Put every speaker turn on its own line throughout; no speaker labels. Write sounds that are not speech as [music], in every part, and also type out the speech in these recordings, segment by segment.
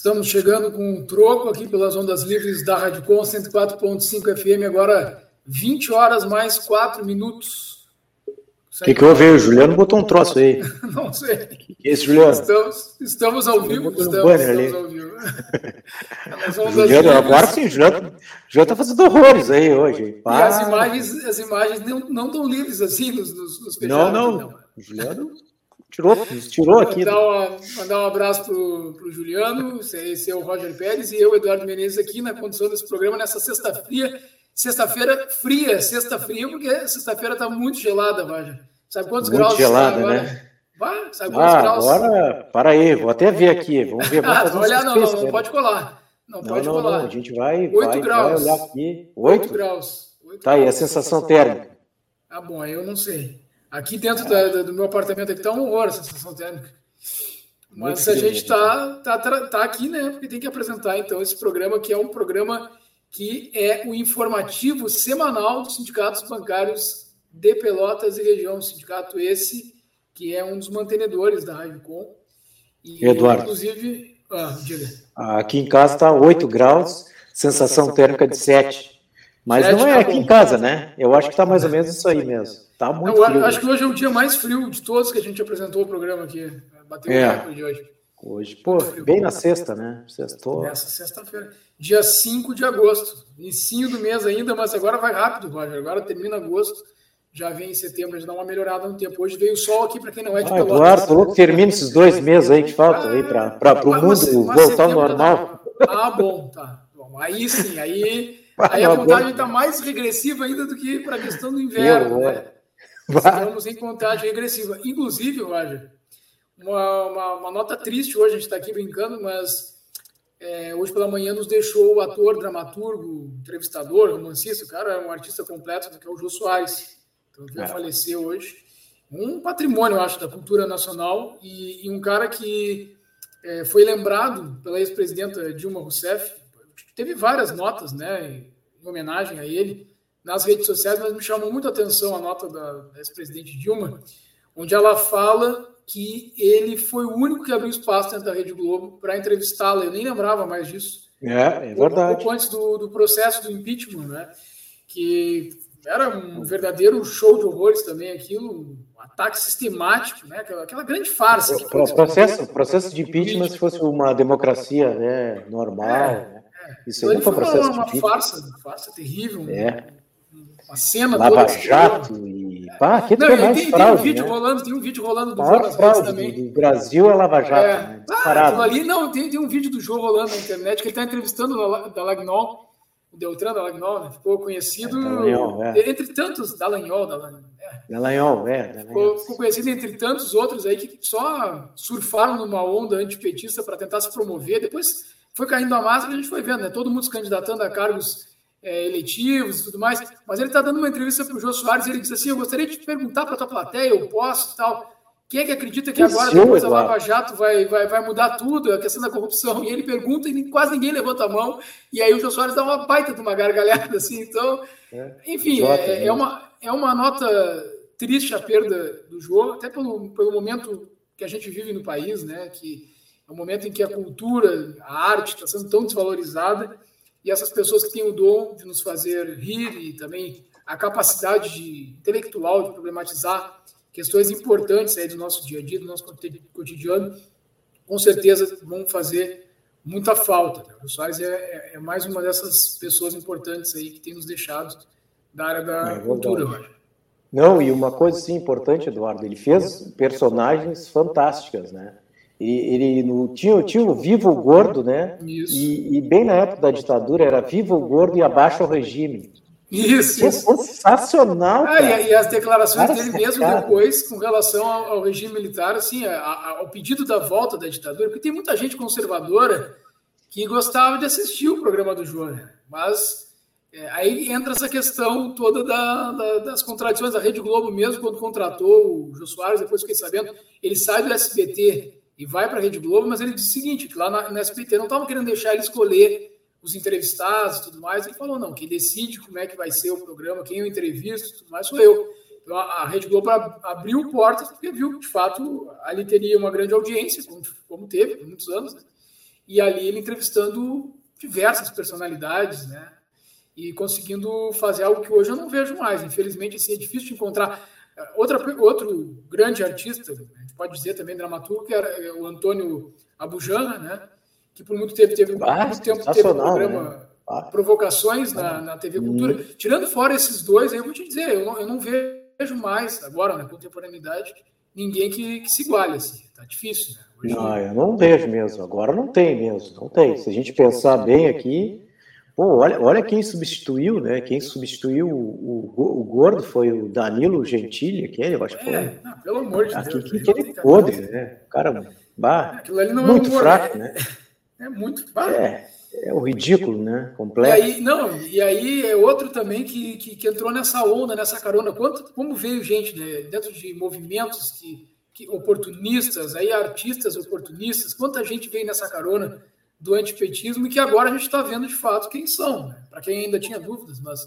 Estamos chegando com um troco aqui pelas ondas livres da Rádio Com 104.5 FM, agora 20 horas mais 4 minutos.
O que, que houve aí? O Juliano botou um troço aí. [laughs]
Não sei.
Que é esse, Juliano?
Estamos, estamos ao vivo.
Estamos,
estamos
ali.
ao vivo. [laughs]
Juliano, agora sim, o Juliano está fazendo horrores aí hoje.
As imagens, as imagens não, não estão livres assim nos, nos, nos
Não, não. não. Juliano tirou, tirou aqui.
Mandar, uma, mandar um abraço para o Juliano, esse é o Roger Pérez, e eu, Eduardo Menezes, aqui na condição desse programa, nessa sexta-feira. Sexta-feira fria, sexta fria, porque sexta-feira está muito gelada, Roger. Sabe quantos
muito
graus
gelada,
está agora?
né?
Vai, sabe quantos
Ah,
graus?
agora, para aí, vou até ver aqui. Vamos ver. Vamos
Ah,
fazer um
olha, não, não, não
né?
pode colar. Não,
Não,
pode
não,
colar.
não, a gente vai,
Oito
vai,
graus.
vai olhar aqui.
8
Oito?
graus. Oito
Tá aí, a
graus.
sensação térmica.
Ah, bom, aí eu não sei. Aqui dentro da- do meu apartamento aqui tá um horror a sensação térmica.
Muito
Mas a
frio,
gente tá, tá, tá, tá aqui, né? Porque tem que apresentar, então, esse programa que é um programa que é o informativo semanal dos sindicatos bancários de Pelotas e região. Sindicato esse que é um dos mantenedores da Rádio Com. E,
Eduardo.
Inclusive, ah, diga.
Aqui em casa está 8 graus, sensação térmica de 7. Mas
Sete
não é
tá
aqui
bom.
em casa, né? Eu acho que está mais ou menos isso aí mesmo. Tá muito
Eu
frio.
acho que hoje é o dia mais frio de todos que a gente apresentou o programa aqui. Bateu
É.
o recorde de hoje.
Hoje, pô, bem na sexta, né? Sextou.
Nessa sexta-feira. Dia 5 de agosto. Inicinho do mês ainda, mas agora vai rápido, Roger. Agora termina agosto. Já vem em setembro, já dá uma melhorada no tempo. Hoje veio o sol aqui para quem não é de
Ah,
Pelotas.
Eduardo, falou que termina esses dois meses aí que faltam aí para o
Mas-
mundo
mas-
voltar ao normal.
tá- Ah, bom, tá. Bom, aí sim, aí,
Ah,
aí a contagem está mais regressiva ainda do que para a questão do inverno. Né?
é.
Estamos em contagem regressiva. Inclusive, Roger, uma, uma, uma nota triste hoje, a gente está aqui brincando, mas é, hoje pela manhã nos deixou o ator, dramaturgo, entrevistador, romancista, o cara é um artista completo, que é o Jô Soares. Então, a
É.
falecer hoje. Um patrimônio, eu acho, da cultura nacional e, e um cara que é, foi lembrado pela ex-presidenta Dilma Rousseff. Teve várias notas né, em homenagem a ele nas redes sociais, mas me chamou muito a atenção a nota da, ex-presidente Dilma, onde ela fala que ele foi o único que abriu espaço dentro da Rede Globo para entrevistá-la. Eu nem lembrava mais disso.
É, é
Um
verdade.
pouco antes do, do processo do impeachment, né? Que era um verdadeiro show de horrores também, aquilo, um ataque sistemático, né? Aquela, aquela grande farsa.
O processo, processo de impeachment, se fosse uma democracia né, normal,
É,
né? Isso
Então,
aí
foi uma,
processo
uma
impeachment.
farsa, uma farsa terrível,
É.
uma cena
Lava
toda.
Jato e. Pá, que
Não,
é mais
tem, tem um
fraude,
vídeo
né?
rolando, tem um vídeo rolando do
maior fraude
também.
do Brasil é Lava Jato,
É.
né?
Ah, ali, não, tem, tem um vídeo do Jô rolando na internet que ele está entrevistando o La- Dallagnol, o Deltran Dallagnol, né? ficou conhecido
É, Dallagnol, é.
entre tantos, Dallagnol, Dallagnol, é,
Dallagnol, é. Dallagnol.
ficou conhecido entre tantos outros aí que só surfaram numa onda antipetista para tentar se promover, depois foi caindo a máscara e a gente foi vendo, né? todo mundo se candidatando a cargos é, eletivos e tudo mais, mas ele está dando uma entrevista para o Jô Soares e ele diz assim, eu gostaria de te perguntar para a tua plateia, eu posso e tal, quem é que acredita que agora,
senhor,
depois da. Lava Jato, vai, vai, vai mudar tudo, a questão da corrupção? E ele pergunta e quase ninguém levanta a mão, e aí o Jô Soares dá uma baita de uma gargalhada, [laughs] assim, então...
É.
Enfim, é,
né?
é uma, é uma nota triste a perda do jogo, até pelo, pelo momento que a gente vive no país, né? Que é um momento em que a cultura, a arte está sendo tão desvalorizada e essas pessoas que têm o dom de nos fazer rir e também a capacidade de, intelectual de problematizar questões importantes aí do nosso dia a dia, do nosso cotidiano, com certeza vão fazer muita falta. O Soares é, é- é mais uma dessas pessoas importantes aí que tem nos deixado da área da
É
cultura, acho.
Não, e uma coisa sim importante, Eduardo, ele fez personagens fantásticas, né? Ele, ele no, tinha, tinha o Vivo o Gordo, né?
Isso.
E, e bem na época da ditadura era Viva o Gordo e abaixo o regime.
Isso, isso.
sensacional,
Ah,
cara.
e, e as declarações
Cara,
dele mesmo
sacada.
depois, com relação ao, ao regime militar, assim, a- a- ao pedido da volta da ditadura, porque tem muita gente conservadora que gostava de assistir o programa do João, né? mas é, aí entra essa questão toda da- da- das contradições da Rede Globo mesmo, quando contratou o Jô Soares, depois fiquei sabendo, ele sai do SBT e vai para a Rede Globo, mas ele disse o seguinte, que lá na, na SBT não estavam querendo deixar ele escolher os entrevistados e tudo mais, ele falou, não, quem decide como é que vai ser o programa, quem eu entrevisto, tudo mais, sou eu. Então, a, a Rede Globo ab- abriu portas porque viu que, de fato, ali teria uma grande audiência, como, como teve por muitos anos, né? e ali ele entrevistando diversas personalidades, né? E conseguindo fazer algo que hoje eu não vejo mais. Infelizmente, assim, é difícil de encontrar. Outra, outro grande artista, a gente pode dizer também dramaturgo, que era o Antônio Abujamra, né? Que por muito tempo teve, ah, muito tempo teve um programa né? ah. Provocações na, na TV Cultura. Hum. Tirando fora esses dois, eu vou te dizer, eu não, eu não vejo mais agora na contemporaneidade ninguém que, que se iguale assim. Tá difícil, né?
Hoje, não, eu não vejo mesmo. Agora não tem mesmo, não tem. Se a gente pensar bem aqui, olha, olha quem substituiu, né? Quem substituiu o, o, o gordo foi o Danilo Gentili, aquele, eu acho que foi. É,
não, pelo amor de Deus.
Que, que, aquele podre, né? Cara, bah, muito é um fraco, né?
É muito fraco.
É. É o ridículo, né? Completo.
E aí, não, e aí é outro também que, que, que entrou nessa onda, nessa carona. Quanto, como veio gente né, dentro de movimentos que, que, oportunistas, aí artistas oportunistas, quanta gente veio nessa carona do antipetismo e que agora a gente está vendo de fato quem são, né? para quem ainda tinha dúvidas, mas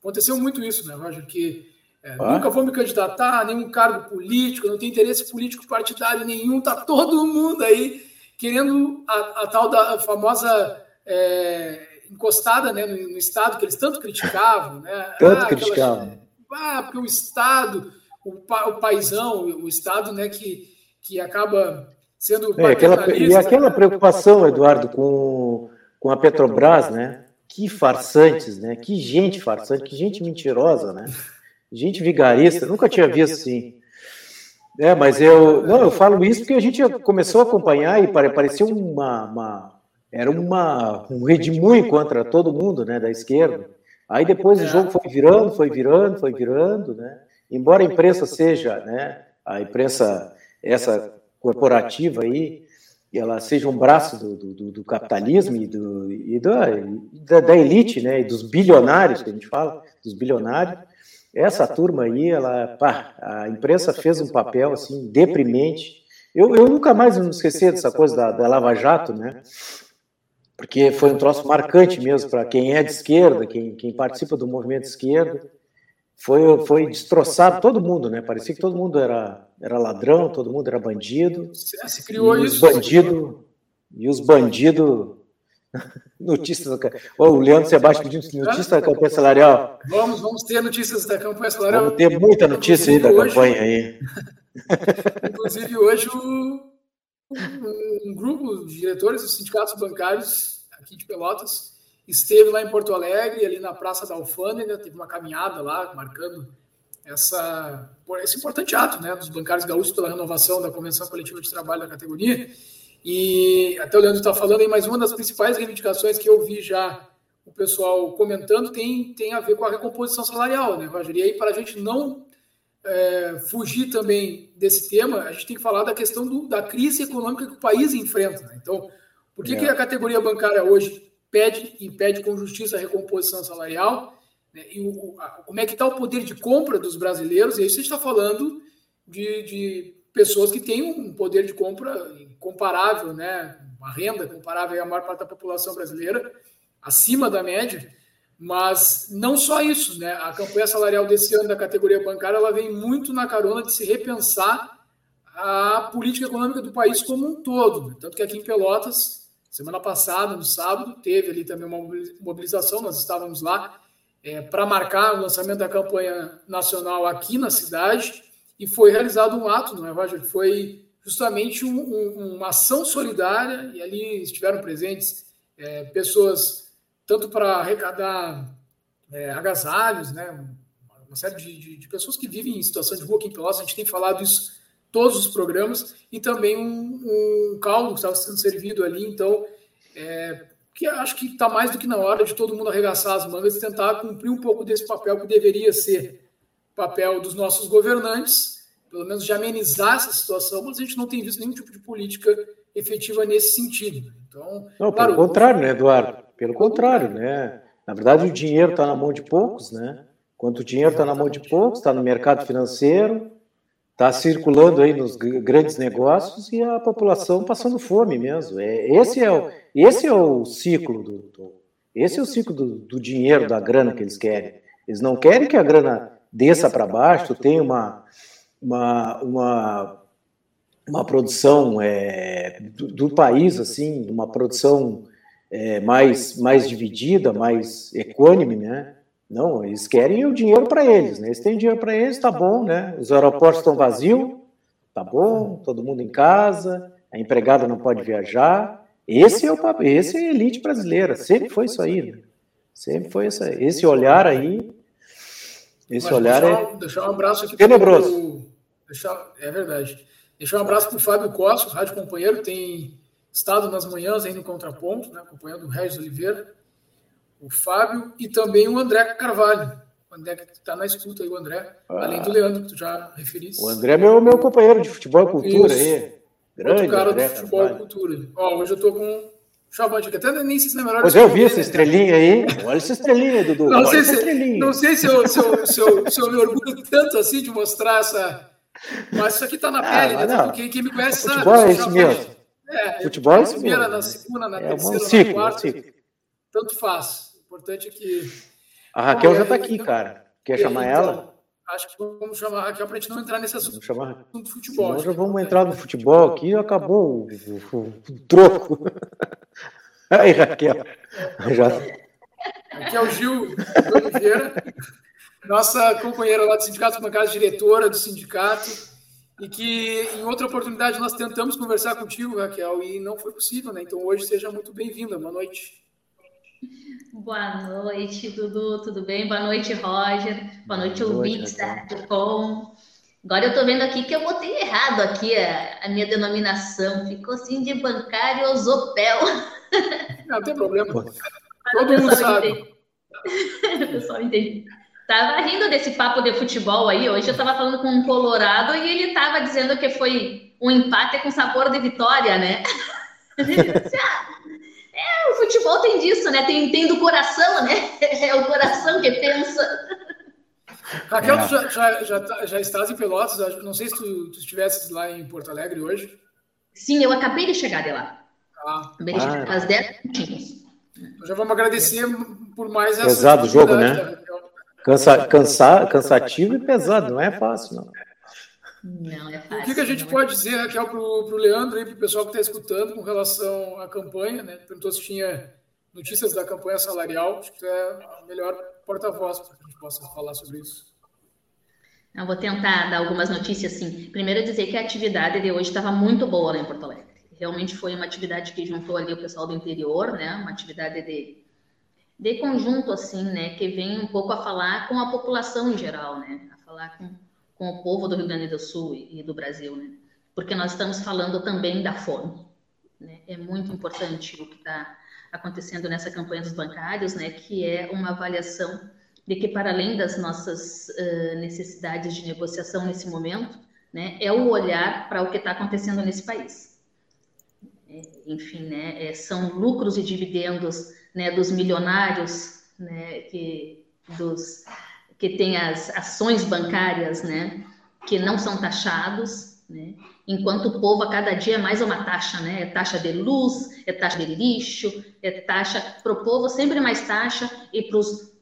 aconteceu muito isso, né, Roger? Que é, ah. nunca vou me candidatar a nenhum cargo político, não tenho interesse político partidário nenhum, tá todo mundo aí querendo a, a tal da famosa é, encostada né, no, no, Estado que eles tanto criticavam. Né?
Tanto ah, criticavam.
Ah, porque o Estado, o, o paisão, o Estado né, que, que acaba sendo.
É, aquela, e aquela preocupação, Eduardo, com, com a Petrobras, né? Que farsantes, né? Que gente farsante, que gente mentirosa, né? Gente [laughs] vigarista, nunca tinha visto assim. É, mas eu, não, eu falo isso porque a gente começou a acompanhar e parecia uma, uma era uma, um redemoinho contra todo mundo, né, da esquerda. Aí depois o jogo foi virando, foi virando, foi virando, né? Embora a imprensa seja, né, a imprensa essa corporativa aí, ela seja um braço do, do, do capitalismo e, do, e da, da, elite, né, e dos bilionários que a gente fala, dos bilionários. Essa turma aí, ela, pá, a imprensa fez um papel assim deprimente. Eu, eu nunca mais me esqueci dessa coisa da, da Lava Jato, né? porque foi um troço marcante mesmo para quem é de esquerda, quem, quem participa do movimento de esquerda. Foi, foi destroçado todo mundo, né? Parecia que todo mundo era, era ladrão, todo mundo era bandido.
Se criou
e
isso.
Os bandido, e os bandidos. [laughs] Notícias da, oh, o Leandro Sebastião pedindo notícias da campanha salarial.
Vamos, vamos ter notícias da campanha salarial.
Vamos ter muita notícia aí da hoje, campanha aí. [laughs]
Inclusive, hoje o, um, grupo de diretores dos sindicatos bancários aqui de Pelotas esteve lá em Porto Alegre, ali na Praça da Alfândega, teve uma caminhada lá, marcando essa, esse importante ato né, dos bancários gaúchos pela renovação da Convenção Coletiva de Trabalho da categoria. E até o Leandro está falando aí, mas uma das principais reivindicações que eu vi já o pessoal comentando tem, tem a ver com a recomposição salarial, né, Roger? E aí, para a gente não é, fugir também desse tema, a gente tem que falar da questão do, da crise econômica que o país enfrenta. Né? Então, por que, é. que a categoria bancária hoje pede e pede com justiça a recomposição salarial? Né? E o, a, como é que está o poder de compra dos brasileiros? E aí você está falando de, de pessoas que têm um poder de compra comparável, né? uma renda comparável à maior parte da população brasileira, acima da média. Mas não só isso, né? A campanha salarial desse ano da categoria bancária ela vem muito na carona de se repensar a política econômica do país como um todo. Tanto que aqui em Pelotas, semana passada, no sábado, teve ali também uma mobilização, nós estávamos lá é, para marcar o lançamento da campanha nacional aqui na cidade. E foi realizado um ato, não é, Roger? Foi justamente um, um, uma ação solidária. E ali estiveram presentes é, pessoas tanto para arrecadar é, agasalhos, né? uma série de, de, de, pessoas que vivem em situação de rua aqui em Pelotas, a gente tem falado isso todos os programas, e também um, um caldo que estava sendo servido ali, então, é, que acho que está mais do que na hora de todo mundo arregaçar as mangas e tentar cumprir um pouco desse papel que deveria ser papel dos nossos governantes, pelo menos de amenizar essa situação, mas a gente não tem visto nenhum tipo de política efetiva nesse sentido. Então,
não, claro, pelo contrário, né, Eduardo? Pelo contrário, né? Na verdade, o dinheiro está na mão de poucos, né? Quando o dinheiro está na mão de poucos, está no mercado financeiro, está circulando aí nos grandes negócios e a população passando fome mesmo. É, esse, é o, esse é o ciclo do, do esse é o ciclo do, do, dinheiro, da grana que eles querem. Eles não querem que a grana desça para baixo, tenha uma, uma, uma uma produção é, do, do, país, assim, uma produção é, mais, mais dividida, mais econômica, né? Não, eles querem o dinheiro para eles, né? Eles têm dinheiro para eles, tá bom, né? Os aeroportos estão vazios, tá bom, todo mundo em casa, a empregada não pode viajar. Esse é o esse é a elite brasileira, sempre foi isso aí, né? Sempre foi esse, esse olhar aí. Esse Mas olhar
deixar, é deixar um abraço aqui
tenebroso. Pro,
deixar, é verdade. Deixar um abraço para o Fábio Costa, rádio companheiro, tem estado nas manhãs aí no Contraponto, né, acompanhando o Regis Oliveira o Fábio e também o André Carvalho. O André que está na escuta aí, o André, ah. além do Leandro, que tu já referiste.
O André é meu, meu companheiro de futebol e cultura Isso. aí.
Grande Outro cara André do futebol Carvalho. e cultura. Ó, hoje eu estou com Chavante, que até nem sei se é melhor.
Pois eu vi essa né? estrelinha aí. Olha essa estrelinha, Dudu.
Não, sei se, não sei se eu, se, eu, se, eu, se eu me orgulho tanto assim de mostrar essa. Mas isso aqui está na ah, pele, né? Não. Quem, quem me conhece
sabe. Futebol é isso mesmo.
É,
futebol é isso
mesmo.
Na
segunda, na é terceira, um ciclo, na quarta. Um tanto faz importante é que.
A Raquel já está aqui, cara. Quer chamar então, ela?
Acho que vamos chamar a Raquel para a gente não entrar nesse assunto
chamar...
do futebol.
Nós já vamos entrar no futebol aqui e acabou o, o, o, troco. [laughs] Aí, Raquel. Já...
Aqui é o Gil Oliveira, nossa companheira lá do Sindicato Bancário, diretora do sindicato, e que em outra oportunidade nós tentamos conversar contigo, Raquel, e não foi possível, né? Então hoje seja muito bem-vinda. Boa noite.
Boa noite, Dudu, tudo bem? Boa noite, Roger. Boa noite, ouvintes da Rádio Agora eu estou vendo aqui que eu botei errado aqui a, a minha denominação. Ficou assim de bancário Osopel.
Não, tem problema. Todo mundo sabe.
o pessoal entende. Tava rindo desse papo de futebol aí. Hoje eu estava falando com um colorado e ele estava dizendo que foi um empate com sabor de vitória, né? [laughs] É, o futebol tem disso, né? Tem, tem do coração, né? [laughs] É o coração que pensa.
Raquel, é. tu já, já, já, tá, já, estás em Pelotas? Não sei se tu, tu estivesse lá em Porto Alegre hoje.
Sim, eu acabei de chegar de lá.
Ah.
Acabei de chegar, às 10 minutinhos.
Então já vamos agradecer por mais essa.
Pesado o jogo, né? Cansa, cansa, cansativo e pesado, não é fácil, não.
Não é fácil.
O que, que a gente pode dizer, Raquel, para o Leandro e para o pessoal que está escutando com relação à campanha? Né? Perguntou se tinha notícias da campanha salarial. Acho que é a melhor porta-voz para que a gente possa falar sobre isso.
Eu vou tentar dar algumas notícias, sim. Primeiro, dizer que a atividade de hoje estava muito boa lá em Porto Alegre. Realmente foi uma atividade que juntou ali o pessoal do interior, né? Uma atividade de, de conjunto, assim, né? Que vem um pouco a falar com a população em geral, né? A falar com com o povo do Rio Grande do Sul e do Brasil, né? Porque nós estamos falando também da fome. Né? É muito importante o que está acontecendo nessa campanha dos bancários, né? Que é uma avaliação de que para além das nossas uh, necessidades de negociação nesse momento, né? É o olhar para o que está acontecendo nesse país. É, enfim, né? É, são lucros e dividendos, né? Dos milionários, né? Que dos que tem as ações bancárias, né, que não são taxados, né, enquanto o povo a cada dia é mais uma taxa, né, é taxa de luz, é taxa de lixo, é taxa, para o povo sempre mais taxa e para os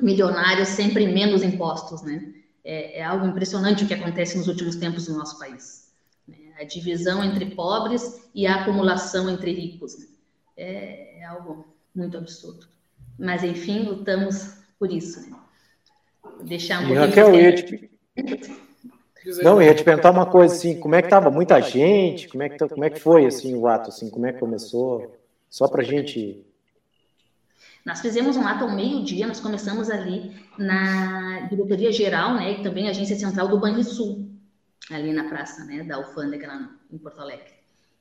milionários sempre menos impostos, né, é, é, algo impressionante o que acontece nos últimos tempos no nosso país. Né? A divisão entre pobres e a acumulação entre ricos. Né? É, é, algo muito absurdo. Mas, enfim, lutamos por isso. Né? Deixar um e
Raquel, ia te... Não, ia te perguntar uma coisa assim, como é que estava muita gente, como é que, como é que foi assim o ato, assim, como é que começou? Só para a gente...
Nós fizemos um ato ao meio-dia, nós começamos ali na diretoria geral, né, e também a agência central do Banrisul, ali na praça, né, da alfândega lá em Porto Alegre.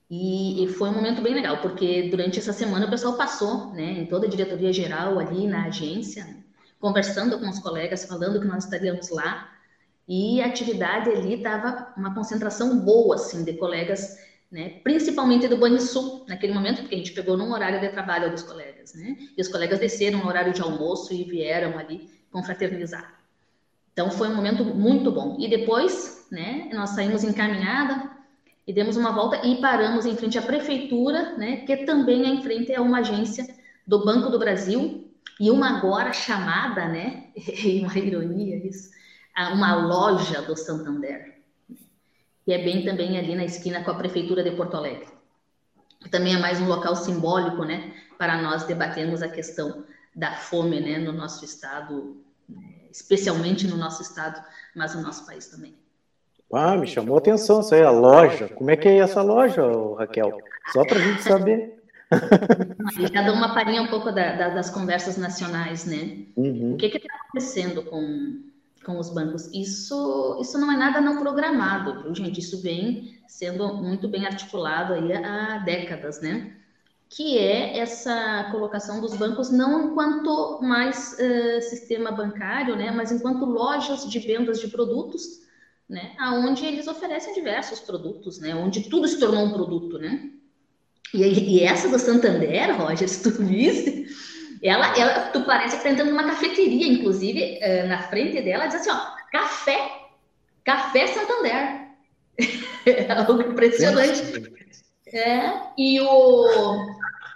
E, e, foi um momento bem legal, porque durante essa semana o pessoal passou, né, em toda a diretoria geral ali na agência, né, conversando com os colegas, falando que nós estaríamos lá, e a atividade ali estava uma concentração boa, assim, de colegas, né, principalmente do Banrisul, naquele momento, porque a gente pegou num horário de trabalho dos colegas, né, e os colegas desceram no horário de almoço e vieram ali confraternizar. Então, foi um momento muito bom. E depois, né, nós saímos encaminhada e demos uma volta e paramos em frente à prefeitura, né, que também é em frente a uma agência do Banco do Brasil, e uma agora chamada, né, [laughs] uma ironia isso, uma loja do Santander. que é bem também ali na esquina com a Prefeitura de Porto Alegre. Também é mais um local simbólico, né, para nós debatermos a questão da fome, né, no nosso estado, especialmente no nosso estado, mas no nosso país também.
Ah, me chamou a atenção isso aí, a loja. Como é que é essa loja, Raquel? Só para a gente saber.
Já dá uma palhinha um pouco da, da, das conversas nacionais, né? Uhum. O que está acontecendo com, com os bancos? Isso, isso não é nada não programado, viu, gente? Isso vem sendo muito bem articulado aí há décadas, né? Que é essa colocação dos bancos não enquanto mais uh, sistema bancário, né? Mas enquanto lojas de vendas de produtos né? Aonde eles oferecem diversos produtos, né? Onde tudo se tornou um produto, né? E, e essa do Santander, Roger, se tu viste, ela, ela, tu parece que tá entrando numa cafeteria, inclusive, uh, na frente dela, diz assim, ó, café, café Santander. [laughs] é algo impressionante. É, e o...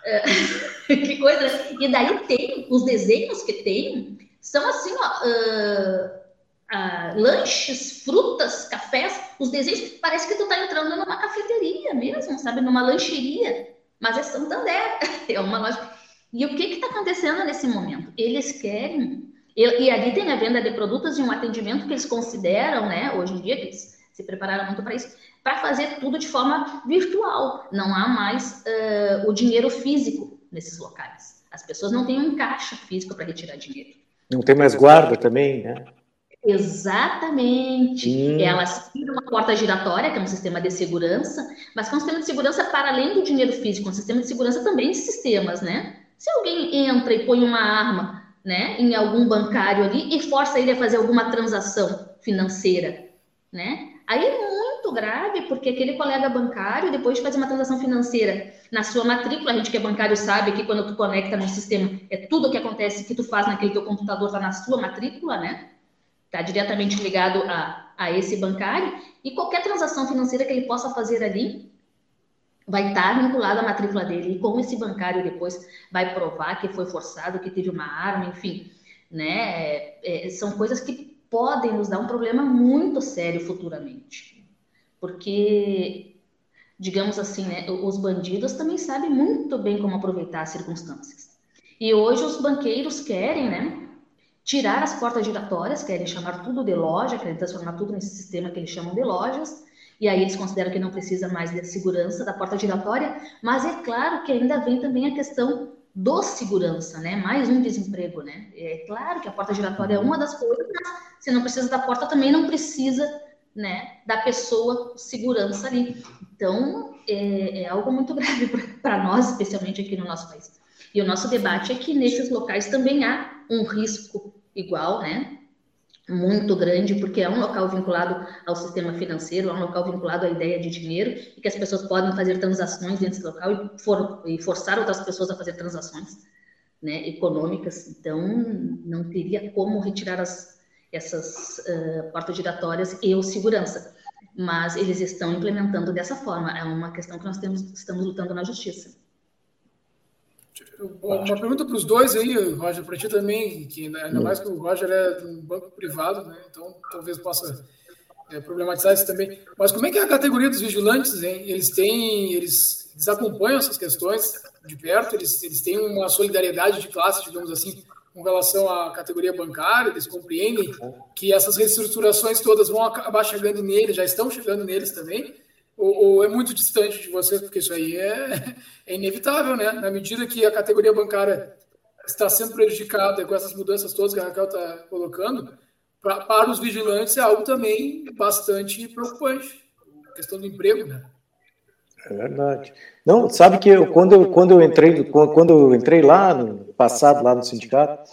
É, [laughs] que coisa... E daí tem, os desenhos que tem, são assim, ó... Uh, ah, lanches, frutas, cafés, os desenhos, parece que tu tá entrando numa cafeteria mesmo, sabe? Numa lancheria. Mas é Santander, [laughs] é uma loja. E o que que tá acontecendo nesse momento? Eles querem... E, ali tem a venda de produtos e um atendimento que eles consideram, né? Hoje em dia, que eles se prepararam muito para isso, para fazer tudo de forma virtual. Não há mais uh, o dinheiro físico nesses locais. As pessoas não têm um caixa físico para retirar dinheiro.
Não tem mais guarda também, né?
Exatamente. Hum. Elas têm uma porta giratória, que é um sistema de segurança, mas que é um sistema de segurança para além do dinheiro físico, um sistema de segurança também de sistemas, né? Se alguém entra e põe uma arma, né, em algum bancário ali e força ele a fazer alguma transação financeira, né? Aí é muito grave, porque aquele colega bancário, depois de fazer uma transação financeira na sua matrícula, a gente que é bancário sabe que quando tu conecta no sistema, é tudo o que acontece que tu faz naquele teu computador, está na sua matrícula, né? Está diretamente ligado a, a esse bancário, e qualquer transação financeira que ele possa fazer ali vai estar vinculada à matrícula dele. E como esse bancário depois vai provar que foi forçado, que teve uma arma, enfim, né? É, é, são coisas que podem nos dar um problema muito sério futuramente. Porque, digamos assim, né, os bandidos também sabem muito bem como aproveitar as circunstâncias. E hoje os banqueiros querem, né? Tirar as portas giratórias, querem chamar tudo de loja, querem transformar tudo nesse sistema que eles chamam de lojas, e aí eles consideram que não precisa mais de segurança da porta giratória, mas é claro que ainda vem também a questão do segurança, né? Mais um desemprego, né? É claro que a porta giratória é uma das coisas, mas se não precisa da porta, também não precisa, né, da pessoa segurança ali. Então, é, é algo muito grave [laughs] para nós, especialmente aqui no nosso país. E o nosso debate é que nesses locais também há um risco igual, né? Muito grande, porque é um local vinculado ao sistema financeiro, é um local vinculado à ideia de dinheiro, e que as pessoas podem fazer transações dentro desse local e, for, e forçar outras pessoas a fazer transações né, econômicas. Então, não teria como retirar as, essas uh, portas giratórias e o segurança. Mas eles estão implementando dessa forma. É uma questão que nós temos, estamos lutando na justiça.
Uma pergunta para os dois aí, Roger, para ti também, que ainda mais que o Roger é de um banco privado, né? Então talvez possa é, problematizar isso também. Mas como é que é a categoria dos vigilantes, hein? Eles têm, eles, eles acompanham essas questões de perto, eles, eles têm uma solidariedade de classe, digamos assim, com relação à categoria bancária, eles compreendem que essas reestruturações todas vão acabar chegando neles, já estão chegando neles também, ou, ou, é muito distante de vocês, porque isso aí é, é inevitável, né? Na medida que a categoria bancária está sendo prejudicada com essas mudanças todas que a Raquel está colocando, pra, para os vigilantes é algo também bastante preocupante. A questão do emprego, né?
É verdade. Não, sabe que eu, quando, eu, quando, eu entrei, quando eu entrei lá no passado, lá no sindicato,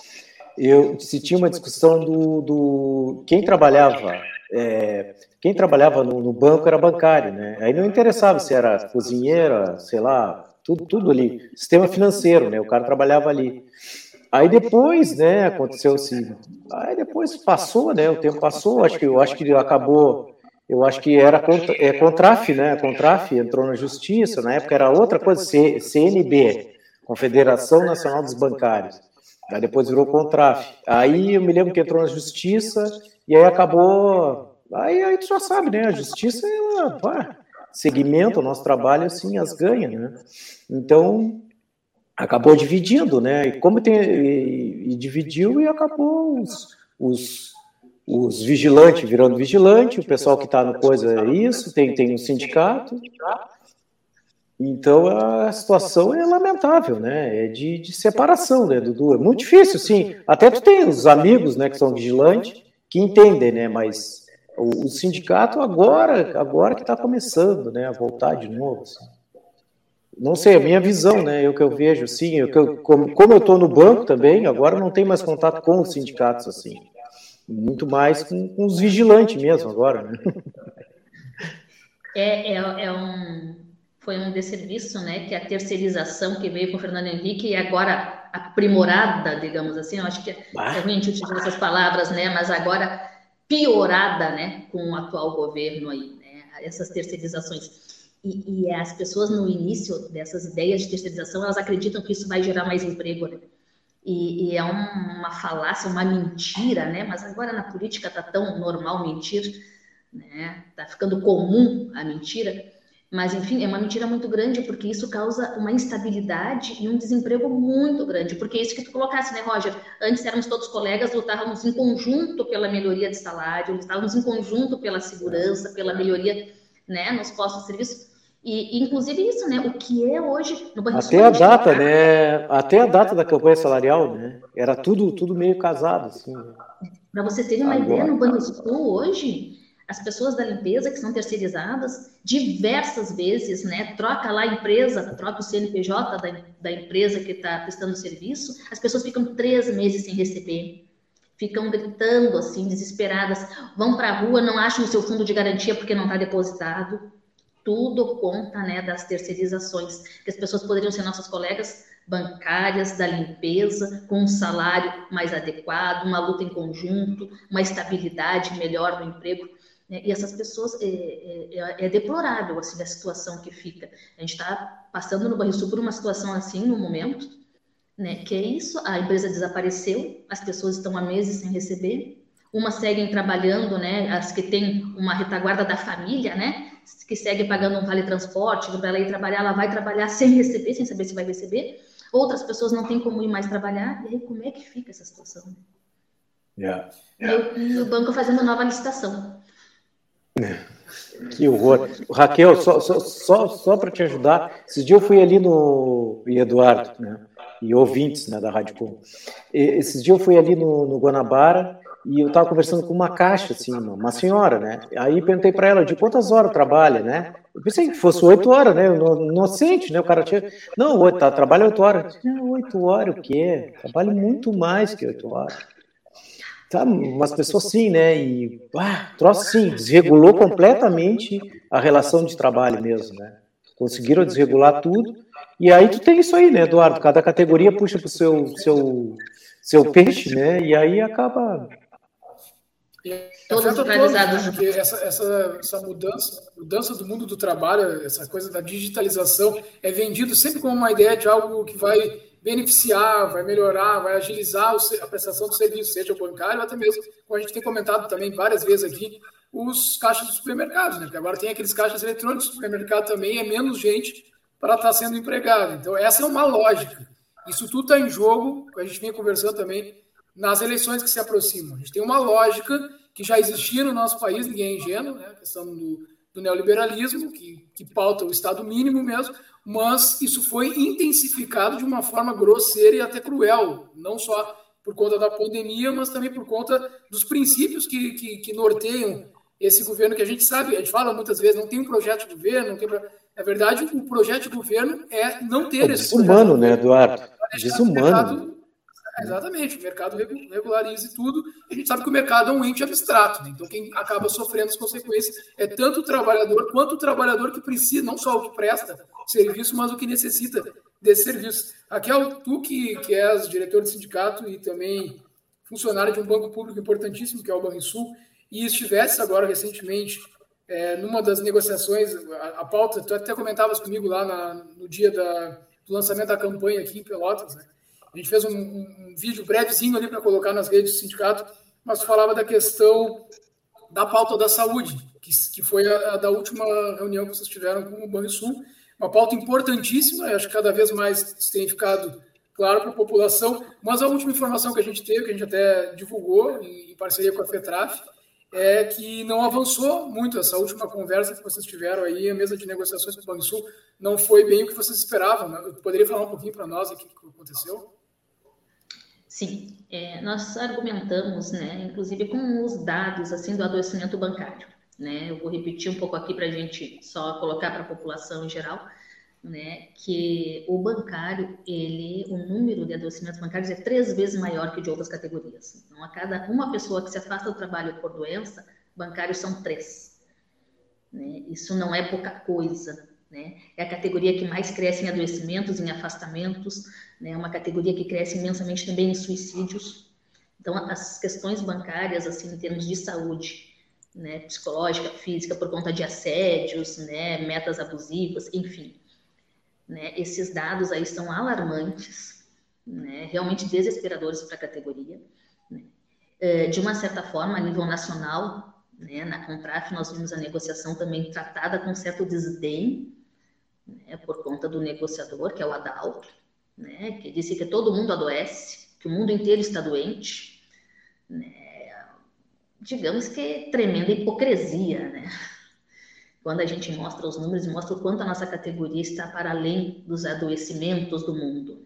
eu se tinha uma discussão do, do quem trabalhava é, quem trabalhava no, no, banco era bancário, né? Aí não interessava se era cozinheira, sei lá, tudo, tudo ali, sistema financeiro, né? O cara trabalhava ali. Aí depois, né, aconteceu assim, aí depois passou, né? O tempo passou, acho que eu acho que acabou, eu acho que era é Contraf, né? Contraf entrou na justiça, na época era outra coisa, CNB, Confederação Nacional dos Bancários. Aí depois virou Contraf. Aí eu me lembro que entrou na justiça e aí acabou Aí, aí tu já sabe, né? A justiça, ela pá, segmenta o nosso trabalho assim, as ganha, né? Então, acabou dividindo, né? E como tem. E, e dividiu e acabou os, os, os vigilantes virando vigilante, o pessoal que está no coisa é isso, tem, tem um sindicato. Então a situação é lamentável, né? É de, de separação, né, Dudu? É muito difícil, sim. Até tu tem os amigos, né, que são vigilantes, que entendem, né? Mas o, o sindicato agora, agora que está começando, né, a voltar de novo. Assim. Não sei, a minha visão, né? Eu que eu vejo, sim. Eu, eu, como, como eu estou no banco também, agora não tenho mais contato com os sindicatos, assim. Muito mais com, com os vigilantes mesmo agora, né?
É, é, é um, foi um desserviço, né? Que a terceirização que veio com o Fernando Henrique e agora aprimorada, digamos assim, eu acho que é, é ruim utilizar essas palavras, né? Mas agora piorada, né? Com o atual governo aí, né? Essas terceirizações. E, e, as pessoas no início dessas ideias de terceirização, elas acreditam que isso vai gerar mais emprego, né? E, e é uma falácia, uma mentira, né? Mas agora na política tá tão normal mentir, né? Tá ficando comum a mentira mas, enfim, é uma mentira muito grande, porque isso causa uma instabilidade e um desemprego muito grande. Porque é isso que tu colocasse, né, Roger? Antes éramos todos colegas, lutávamos em conjunto pela melhoria de salário, lutávamos em conjunto pela segurança, pela melhoria né, nos postos de serviço. E, inclusive, isso, né? O que é hoje
no Até a data, né? Até a data da campanha salarial, né? Era tudo, tudo meio casado, assim.
Para você ter uma Agora, ideia, no Banrisul hoje as pessoas da limpeza que são terceirizadas, diversas vezes, né, troca lá a empresa, troca o CNPJ da, da empresa que está prestando serviço, as pessoas ficam três meses sem receber, ficam gritando assim, desesperadas, vão para a rua, não acham o seu fundo de garantia porque não está depositado, tudo conta, né, das terceirizações, que as pessoas poderiam ser nossas colegas bancárias da limpeza, com um salário mais adequado, uma luta em conjunto, uma estabilidade melhor no emprego. Né? E essas pessoas, é, é, é, é, deplorável assim, a situação que fica. A gente está passando no Banrisul por uma situação assim no momento, né? que é isso, a empresa desapareceu, as pessoas estão há meses sem receber, umas seguem trabalhando, né? as que têm uma retaguarda da família, né? que segue pagando um vale transporte, para ela ir trabalhar, ela vai trabalhar sem receber, sem saber se vai receber. Outras pessoas não têm como ir mais trabalhar, e aí como é que fica essa situação?
Yeah. Yeah.
E, o banco fazendo nova licitação.
Que horror. Raquel, só, só, só, só para te ajudar, esses dias eu fui ali no. E Eduardo, né? E ouvintes né, da Rádio Com. Esses dias eu fui ali no, no Guanabara e eu estava conversando com uma caixa, assim, uma senhora, né? Aí perguntei para ela de quantas horas trabalha, né? Eu pensei que fosse oito horas, né? Inocente, né? O cara tinha. Não, oito, tá, trabalha oito horas. Oito horas o quê? Trabalho muito mais que oito horas. Tá, umas pessoas sim, né? E ah, troço sim, desregulou completamente a relação de trabalho mesmo, né? Conseguiram desregular tudo. E aí tu tem isso aí, né, Eduardo? Cada categoria puxa para o seu, seu, seu peixe, né? E aí acaba.
Todos centralizados. Porque essa, essa, essa mudança, mudança do mundo do trabalho, essa coisa da digitalização, é vendido sempre como uma ideia de algo que vai beneficiar, vai melhorar, vai agilizar a prestação do serviço, seja bancário, até mesmo, como a gente tem comentado também várias vezes aqui, os caixas dos supermercados, né? Porque agora tem aqueles caixas eletrônicos do supermercado também, é menos gente para estar tá sendo empregada. Então, essa é uma lógica. Isso tudo está em jogo, a gente vinha conversando também, nas eleições que se aproximam. A gente tem uma lógica que já existia no nosso país, ninguém é ingênuo, né? a questão do, do neoliberalismo, que, que pauta o Estado mínimo mesmo, mas isso foi intensificado de uma forma grosseira e até cruel, não só por conta da pandemia, mas também por conta dos princípios que, que, que norteiam esse governo que a gente sabe, a gente fala muitas vezes, não tem um projeto de governo, não tem. Na verdade, o projeto de governo é não ter é esse.
Desumano, né, Eduardo? Desumano.
Exatamente, o mercado regularize tudo. A gente sabe que o mercado é um ente abstrato, né? então quem acaba sofrendo as consequências é tanto o trabalhador quanto o trabalhador que precisa, não só o que presta serviço, mas o que necessita desse serviço. Raquel, tu que, que és diretor de sindicato e também funcionário de um banco público importantíssimo, que é o Banrisul, e estivesse agora recentemente é, numa das negociações, a, a, pauta, tu até comentavas comigo lá na, no dia da, do lançamento da campanha aqui em Pelotas, né? A gente fez um, um, vídeo brevezinho ali para colocar nas redes do sindicato, mas falava da questão da pauta da saúde, que, que foi a, a da última reunião que vocês tiveram com o Banrisul. Uma pauta importantíssima, acho que cada vez mais tem ficado claro para a população, mas a última informação que a gente teve, que a gente até divulgou em, parceria com a FETRAF, é que não avançou muito essa última conversa que vocês tiveram aí, a mesa de negociações com o Banrisul, não foi bem o que vocês esperavam. Né? Poderia falar um pouquinho para nós aqui o que aconteceu?
Sim, é, nós argumentamos, né, inclusive com os dados assim do adoecimento bancário. Né? Eu vou repetir um pouco aqui para a gente só colocar para a população em geral, né, que o bancário, ele, o número de adoecimentos bancários é três vezes maior que de outras categorias. Então, a cada uma pessoa que se afasta do trabalho por doença, bancários são três. Né? Isso não é pouca coisa. Né? É a categoria que mais cresce em adoecimentos, em afastamentos, né? é uma categoria que cresce imensamente também em suicídios. Então, as questões bancárias, assim, em termos de saúde, né, psicológica, física, por conta de assédios, né, metas abusivas, enfim, né, esses dados aí são alarmantes, né, realmente desesperadores para a categoria. Né. É, de uma certa forma, a nível nacional, né, na Contraf, nós vimos a negociação também tratada com certo desdém, né, por conta do negociador, que é o Adalto, né, que disse que todo mundo adoece, que o mundo inteiro está doente. Né, digamos que tremenda hipocrisia, né? Quando a gente mostra os números, mostra o quanto a nossa categoria está para além dos adoecimentos do mundo.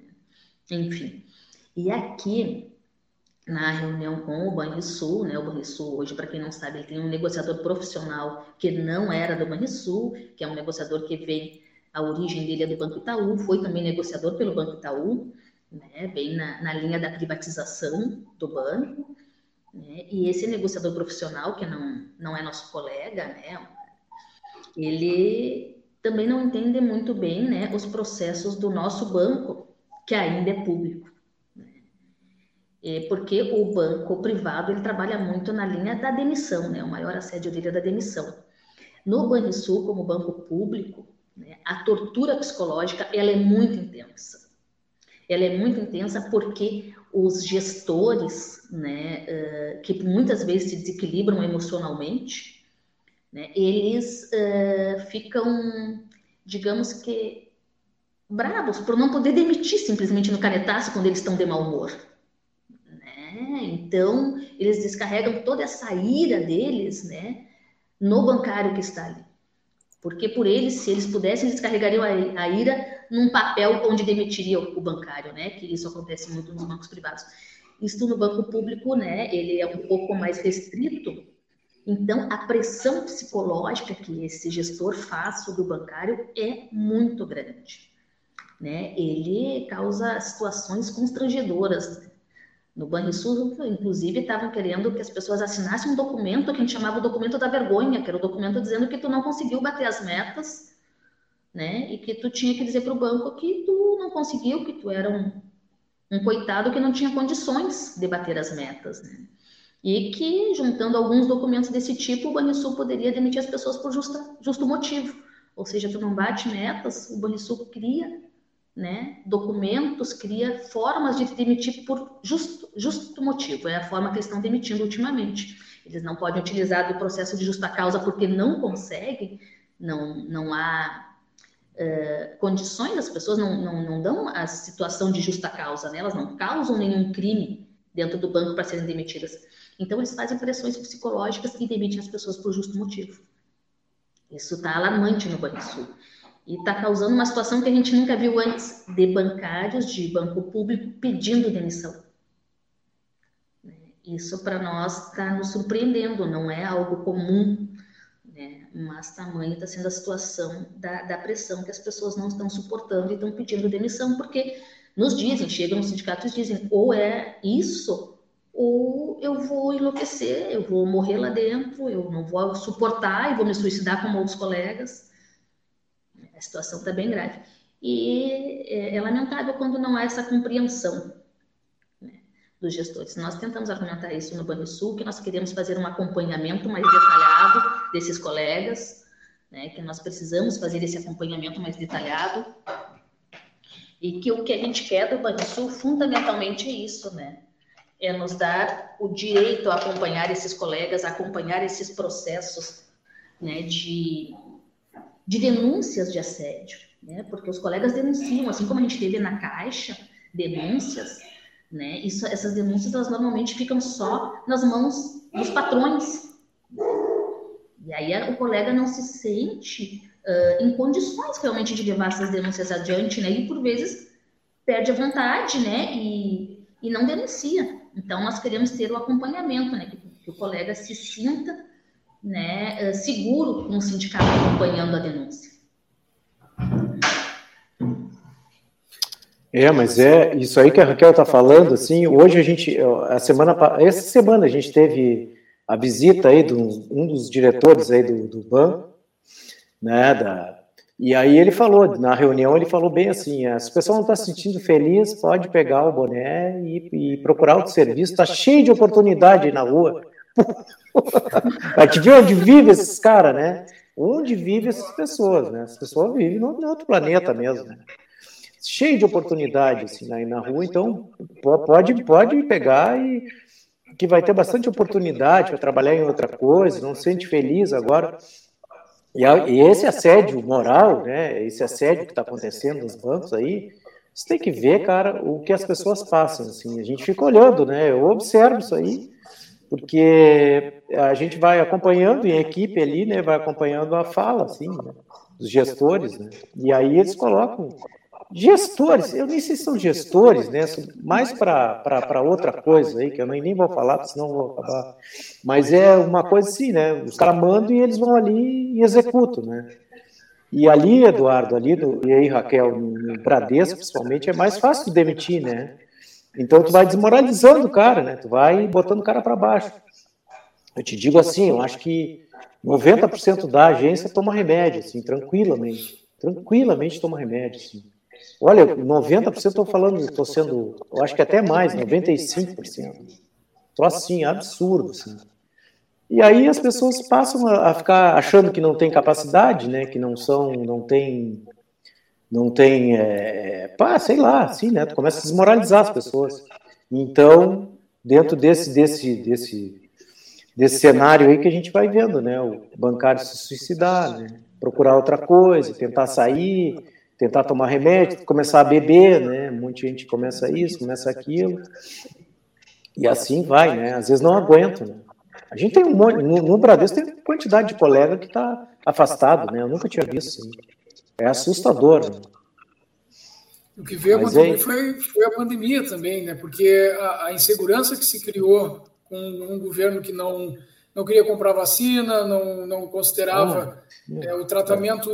Né? Enfim. E aqui, na reunião com o Banrisul, né? O Banrisul, hoje, para quem não sabe, ele tem um negociador profissional que não era do Banrisul, que é um negociador que vem a origem dele é do Banco Itaú, foi também negociador pelo Banco Itaú, né, bem na, na linha da privatização do banco. Né, e esse negociador profissional, que não, não é nosso colega, né, ele também não entende muito bem né, os processos do nosso banco, que ainda é público. Né, porque o banco privado ele trabalha muito na linha da demissão, né, o maior assédio dele é da demissão. No Banrisul, como banco público? A tortura psicológica ela é muito intensa. Ela é muito intensa porque os gestores, né, uh, que muitas vezes se desequilibram emocionalmente, né, eles uh, ficam, digamos que, bravos por não poder demitir simplesmente no canetaço quando eles estão de mau humor. Né? Então, eles descarregam toda essa ira deles né, no bancário que está ali. Porque por eles, se eles pudessem, eles carregariam a, ira num papel onde demitiriam o bancário, né? Que isso acontece muito nos bancos privados. Isso no banco público, né? Ele é um pouco mais restrito. Então, a pressão psicológica que esse gestor faz sobre o bancário é muito grande. Né? Ele causa situações constrangedoras no Banrisul, inclusive, estavam querendo que as pessoas assinassem um documento que a gente chamava o documento da vergonha, que era o documento dizendo que tu não conseguiu bater as metas, né? E que tu tinha que dizer para o banco que tu não conseguiu, que tu era um, um coitado que não tinha condições de bater as metas, né? E que, juntando alguns documentos desse tipo, o Banrisul poderia demitir as pessoas por justa, justo motivo. Ou seja, tu não bate metas, o Banrisul cria né, documentos, cria formas de demitir por justo, justo motivo. É a forma que eles estão demitindo ultimamente. Eles não podem utilizar do processo de justa causa porque não conseguem, não, não há uh, condições, as pessoas não, não, não dão a situação de justa causa, né? elas não causam nenhum crime dentro do banco para serem demitidas. Então, eles fazem pressões psicológicas e demitem as pessoas por justo motivo. Isso está alarmante no Banrisul. E está causando uma situação que a gente nunca viu antes, de bancários, de banco público, pedindo demissão. Isso para nós está nos surpreendendo, não é algo comum, né? mas tamanho está sendo a situação da, da pressão que as pessoas não estão suportando e estão pedindo demissão, porque nos dizem, chegam nos sindicatos e dizem, ou é isso, ou eu vou enlouquecer, eu vou morrer lá dentro, eu não vou suportar e vou me suicidar como outros colegas. A situação está bem grave. E é, é, lamentável quando não há essa compreensão né, dos gestores. Nós tentamos argumentar isso no Banrisul, que nós queremos fazer um acompanhamento mais detalhado desses colegas, né, que nós precisamos fazer esse acompanhamento mais detalhado, e que o que a gente quer do Banrisul fundamentalmente é isso, né? é nos dar o direito a acompanhar esses colegas, a acompanhar esses processos né, de, de denúncias de assédio, né, porque os colegas denunciam, assim como a gente teve na Caixa denúncias, né, isso, essas denúncias elas normalmente ficam só nas mãos dos patrões. E aí o colega não se sente uh, em condições realmente de levar essas denúncias adiante, né, e por vezes perde a vontade, né, e, e não denuncia. Então, nós queremos ter o acompanhamento, né? Que, que o colega se sinta né, eh, seguro com o sindicato acompanhando a denúncia.
É, mas é isso aí que a Raquel está falando, assim, hoje a gente, a semana, essa semana a gente teve a visita aí de um, dos diretores aí do, do banco, né, da, e aí ele falou, na reunião ele falou bem assim, é, se o pessoal não está se sentindo feliz, pode pegar o boné e, e procurar outro serviço, está cheio de oportunidade na rua. A gente vê onde vivem esses caras, né? Onde vivem essas pessoas, né? As pessoas vivem no, outro planeta mesmo, né? Cheio de oportunidade assim, aí na rua, então pode, pode pegar e que vai ter bastante oportunidade para trabalhar em outra coisa, não se sente feliz agora. e, a, e esse assédio moral, né, esse assédio que está acontecendo nos bancos aí, você tem que ver, cara, o que as pessoas passam. Assim, a gente fica olhando, né? Eu observo isso aí, porque a gente vai acompanhando em equipe ali, né? Vai acompanhando a fala, assim, né, dos gestores, né? E aí eles colocam Gestores, eu nem sei se são gestores, né? Mais para outra coisa aí, que eu nem vou falar, senão vou acabar. Mas é uma coisa assim, né? Os caras mandam e eles vão ali e executam, né? E ali, Eduardo, ali, do, e aí, Raquel, no Bradesco, principalmente, é mais fácil de demitir, né? Então, tu vai desmoralizando o cara, né? Tu vai botando o cara para baixo. Eu te digo assim, eu acho que 90% da agência toma remédio, assim, tranquilamente. Tranquilamente toma remédio, assim. Olha, 90% estou falando, estou sendo, eu acho que até mais, 95%. Estou assim, absurdo. Assim. E aí as pessoas passam a, ficar achando que não tem capacidade, né? Que não são, não tem, não tem, é, pá, sei lá, assim, né? Tu começa a desmoralizar as pessoas. Então, dentro desse, desse, desse, desse cenário aí que a gente vai vendo, né? O bancário se suicidar, né? Procurar outra coisa, tentar sair tentar tomar remédio, começar a beber, né? Muita gente começa isso, começa aquilo. E assim vai, né? Às vezes não aguenta, né? A gente tem um monte, no, no Bradesco tem quantidade de colega que está afastado, né? Eu nunca tinha visto assim. É assustador. Né?
O que veio a é... foi, foi a pandemia também, né? Porque a, a insegurança que se criou com um governo que não não queria comprar vacina, não, não considerava ah, é, o tratamento,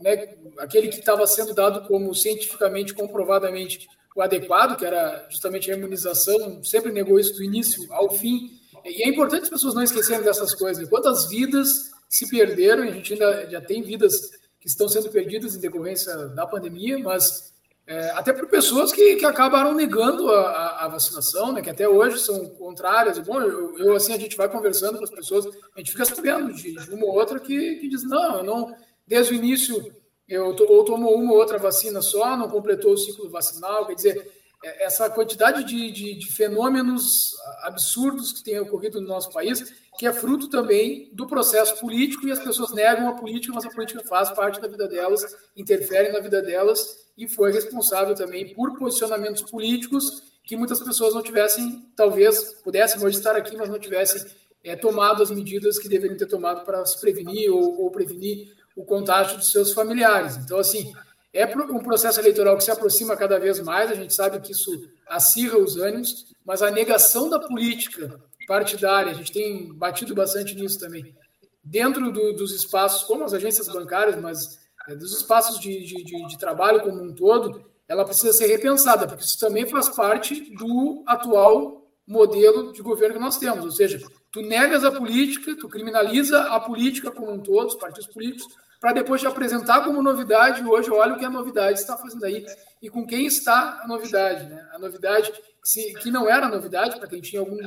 né, aquele que estava sendo dado como cientificamente, comprovadamente o adequado, que era justamente a imunização, sempre negou isso do início ao fim. E é importante as pessoas não esquecerem dessas coisas. Quantas vidas se perderam, a gente ainda já tem vidas estão sendo perdidas em decorrência da pandemia, mas é, até por pessoas que, que acabaram negando a, a, a, vacinação, né, que até hoje são contrárias. Bom, eu, eu, assim, a gente vai conversando com as pessoas, a gente fica sabendo de, de uma ou outra que, que diz, não, não, desde o início, eu to, ou tomou uma ou outra vacina só, não completou o ciclo vacinal, quer dizer, essa quantidade de, de, de fenômenos absurdos que tem ocorrido no nosso país, que é fruto também do processo político, e as pessoas negam a política, mas a política faz parte da vida delas, interfere na vida delas, e foi responsável também por posicionamentos políticos que muitas pessoas não tivessem, talvez pudessem hoje estar aqui, mas não tivessem é, tomado as medidas que deveriam ter tomado para se prevenir ou, ou prevenir o contágio dos seus familiares. Então, assim, é um processo eleitoral que se aproxima cada vez mais, a gente sabe que isso acirra os ânimos, mas a negação da política partidária, a gente tem batido bastante nisso também, dentro do, dos espaços, como as agências bancárias, mas é, dos espaços de, de, de, de trabalho como um todo, ela precisa ser repensada, porque isso também faz parte do atual modelo de governo que nós temos. Ou seja, tu negas a política, tu criminaliza a política como um todo, os partidos políticos, para depois te apresentar como novidade. Hoje, olha o que a novidade está fazendo aí e com quem está a novidade. Né? A novidade se, que não era novidade, para quem tinha algum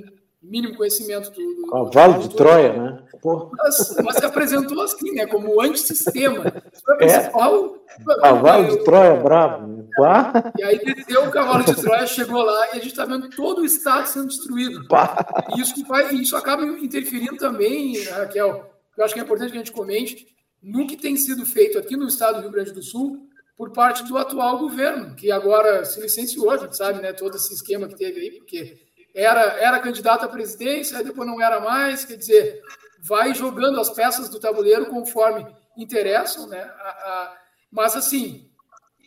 mínimo conhecimento do. do
Cavalo de Troia, né?
Mas, mas, se apresentou assim, né? Como antissistema. Foi
é. Cavalo de Troia bravo. Né?
E aí desceu o cavalo de Troia, chegou lá e a gente está vendo todo o Estado sendo destruído. E isso, vai, isso acaba interferindo também, Raquel, eu acho que é importante que a gente comente, no que tem sido feito aqui no estado do Rio Grande do Sul por parte do atual governo, que agora se licenciou, a gente sabe, né, todo esse esquema que teve aí, porque era, era candidato à presidência, depois não era mais, quer dizer, vai jogando as peças do tabuleiro conforme interessam, né? A, a, mas assim,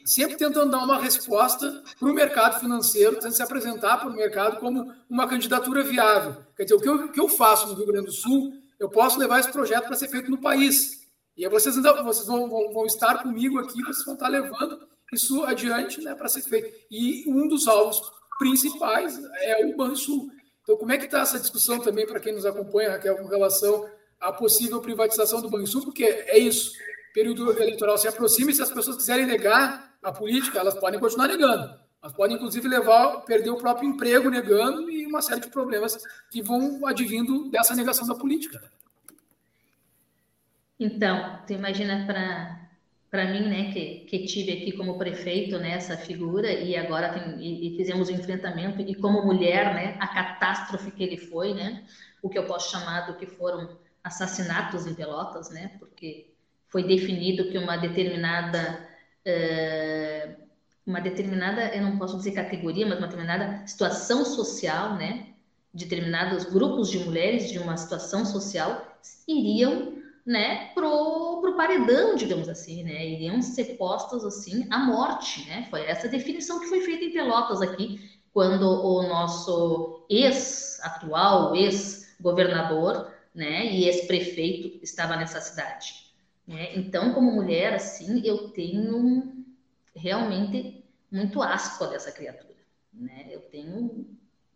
sempre tentando dar uma resposta para o mercado financeiro, tentando se apresentar para o mercado como uma candidatura viável. Quer dizer, o que eu, o que eu faço no Rio Grande do Sul, eu posso levar esse projeto para ser feito no país. E vocês, vocês vão, vão, vão, estar comigo aqui, vocês vão estar levando isso adiante né, para ser feito. E um dos alvos principais é o Banrisul. Então, como é que está essa discussão também para quem nos acompanha, Raquel, com relação à possível privatização do Banrisul? Porque é isso, período eleitoral se aproxima e se as pessoas quiserem negar a política, elas podem continuar negando. Elas podem, inclusive, levar, perder o próprio emprego negando e uma série de problemas que vão advindo dessa negação da política.
Então, tu imagina para para mim, né, que, que tive aqui como prefeito, né, essa figura e agora tem, e, e, fizemos o enfrentamento e como mulher, né, a catástrofe que ele foi, né, o que eu posso chamar do que foram assassinatos em Pelotas, né, porque foi definido que uma determinada uh, uma determinada, eu não posso dizer categoria, mas uma determinada situação social, né, determinados grupos de mulheres de uma situação social iriam né, pro, pro paredão, digamos assim, né, iriam ser postos assim à morte, né, foi essa definição que foi feita em Pelotas aqui, quando o nosso ex-atual, ex-governador, né, e ex-prefeito estava nessa cidade. Né? Então, como mulher, assim, eu tenho realmente muito asco dessa criatura, né, eu tenho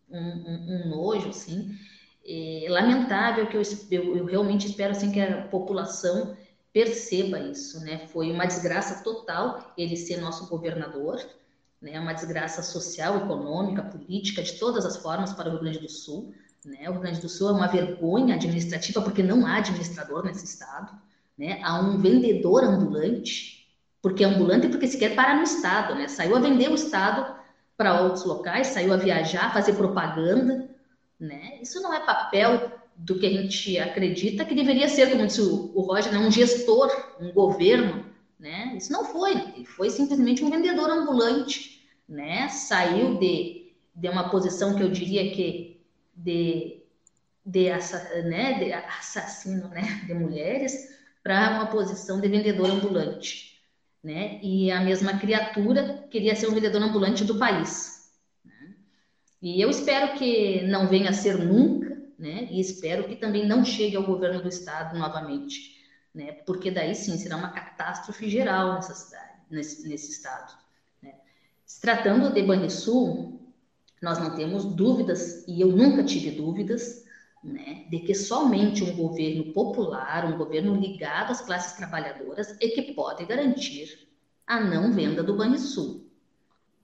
um, um, um nojo, assim, é lamentável que eu, eu, eu, realmente espero assim que a população perceba isso, né? Foi uma desgraça total ele ser nosso governador, né? Uma desgraça social, econômica, política, de todas as formas para o Rio Grande do Sul, né? O Rio Grande do Sul é uma vergonha administrativa porque não há administrador nesse estado, né? Há um vendedor ambulante, porque é ambulante porque se quer parar no estado, né? Saiu a vender o estado para outros locais, saiu a viajar, fazer propaganda, né? Isso não é papel do que a gente acredita que deveria ser, como disse o, Roger, né? um gestor, um governo. Né? Isso não foi, ele foi simplesmente um vendedor ambulante. Né? Saiu de, de uma posição que eu diria que de, de, né? de assassino né? de mulheres para uma posição de vendedor ambulante. Né? E a mesma criatura queria ser um vendedor ambulante do país. E eu espero que não venha a ser nunca, né? E espero que também não chegue ao governo do estado novamente, né? Porque daí sim será uma catástrofe geral nessa cidade, nesse, nesse estado. Né? Se tratando de Banrisul, nós não temos dúvidas e eu nunca tive dúvidas, né? De que somente um governo popular, um governo ligado às classes trabalhadoras, é que pode garantir a não venda do Banrisul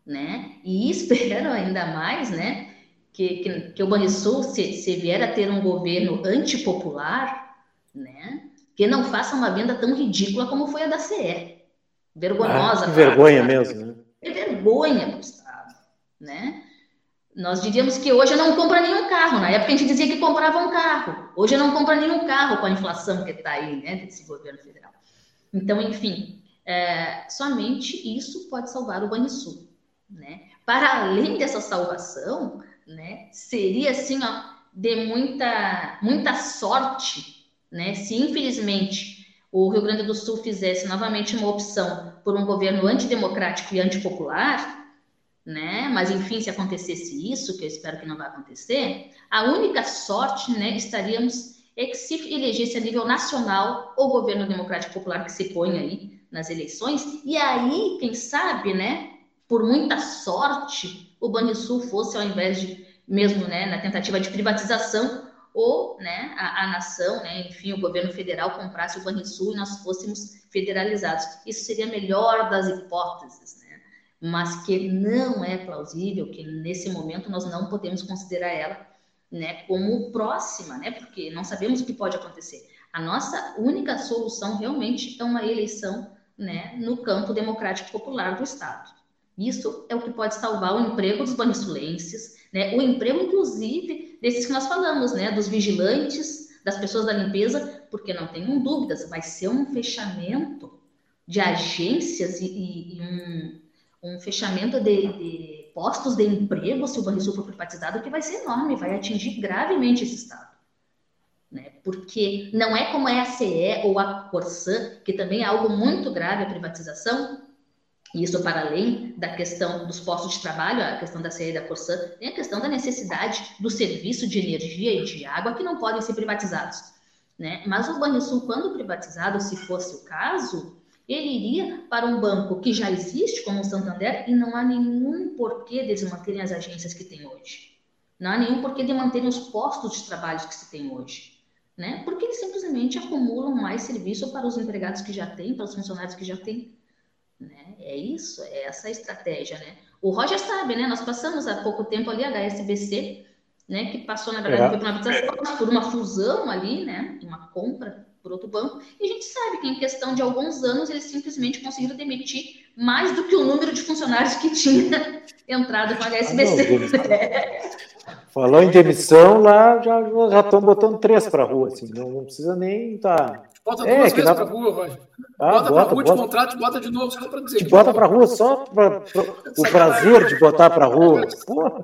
né? E espero ainda mais, né, que, que, que o Banrisul, se, se vier a ter um governo antipopular, né, que não faça uma venda tão ridícula como foi a da CE. Vergonhosa. Ah,
vergonha mesmo, né?
É vergonha para o Estado, né? Nós diríamos que hoje não compra nenhum carro. Na época a gente dizia que comprava um carro. Hoje não compra nenhum carro com a inflação que está aí, né, desse governo federal. Então, enfim, é, somente isso pode salvar o Banrisul. Né? Para além dessa salvação, né, seria assim, ó, de muita, muita sorte, né, se infelizmente o Rio Grande do Sul fizesse novamente uma opção por um governo antidemocrático e antipopular, né, mas enfim, se acontecesse isso, que eu espero que não vai acontecer, a única sorte, né, estaríamos é que se elegesse a nível nacional o governo democrático popular que se põe aí nas eleições, e aí, quem sabe, né, por muita sorte, o Banrisul fosse, ao invés de, mesmo né, na tentativa de privatização, ou né, a, a, nação, né, enfim, o governo federal comprasse o Banrisul e nós fôssemos federalizados. Isso seria a melhor das hipóteses, né? mas que não é plausível, que nesse momento nós não podemos considerar ela, né, como próxima, né, porque não sabemos o que pode acontecer. A nossa única solução realmente é uma eleição né, no campo democrático popular do Estado. Isso é o que pode salvar o emprego dos banisulenses, né, o emprego, inclusive, desses que nós falamos, né, dos vigilantes, das pessoas da limpeza, porque não tenham dúvidas, vai ser um fechamento de agências e, e, e um, um, fechamento de, de, postos de emprego se o Banrisul for privatizado, que vai ser enorme, vai atingir gravemente esse Estado. Né? Porque não é como a CE ou a Corsã, que também é algo muito grave a privatização, e isso para além da questão dos postos de trabalho, a questão da e da Corsã, tem a questão da necessidade do serviço de energia e de água que não podem ser privatizados. Né? Mas o Banrisul, quando privatizado, se fosse o caso, ele iria para um banco que já existe, como o Santander, e não há nenhum porquê de manterem as agências que tem hoje. Não há nenhum porquê de manterem os postos de trabalho que se tem hoje. Né? Porque eles simplesmente acumulam mais serviço para os empregados que já têm, para os funcionários que já têm. Né? É isso, é essa a estratégia. Né? O Roger sabe, né? nós passamos há pouco tempo ali a HSBC, né? que passou, na verdade, é. por, uma, por uma fusão ali, né? uma compra por outro banco, e a gente sabe que em questão de alguns anos eles simplesmente conseguiram demitir mais do que o número de funcionários que tinha [laughs] entrado com a HSBC.
Ah, [laughs] Falou em demissão, lá já já estão botando três para a rua, assim, não, não precisa nem estar. Tá...
Bota é, duas vezes para a rua, Roger. Ah, bota, bota para a rua bota. de contrato, bota de novo, só para dizer.
Te bota para a rua só para o prazer de botar para a rua.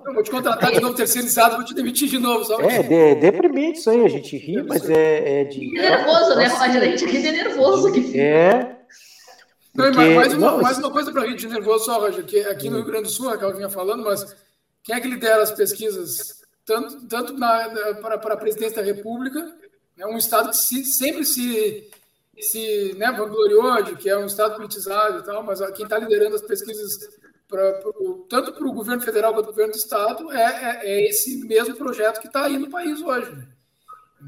Eu vou te contratar de novo terceirizado, vou te demitir de novo. Só
é, de, deprimente isso aí, a gente ri, mas é, é de.
É nervoso, né, Roger? A gente ri de nervoso. Que
é.
Porque... Não, mais, uma, mais uma coisa para rir de nervoso só, Roger, que aqui no Rio Grande do Sul, a Raquel vinha falando, mas quem é que lidera as pesquisas, tanto, tanto na, para, para a presidência da República, é um Estado que se, sempre se, se né, vangloriou de que é um Estado politizado e tal, mas quem está liderando as pesquisas pra, tanto para o governo federal quanto para o governo do Estado é, é, é esse mesmo projeto que está aí no país hoje. Né?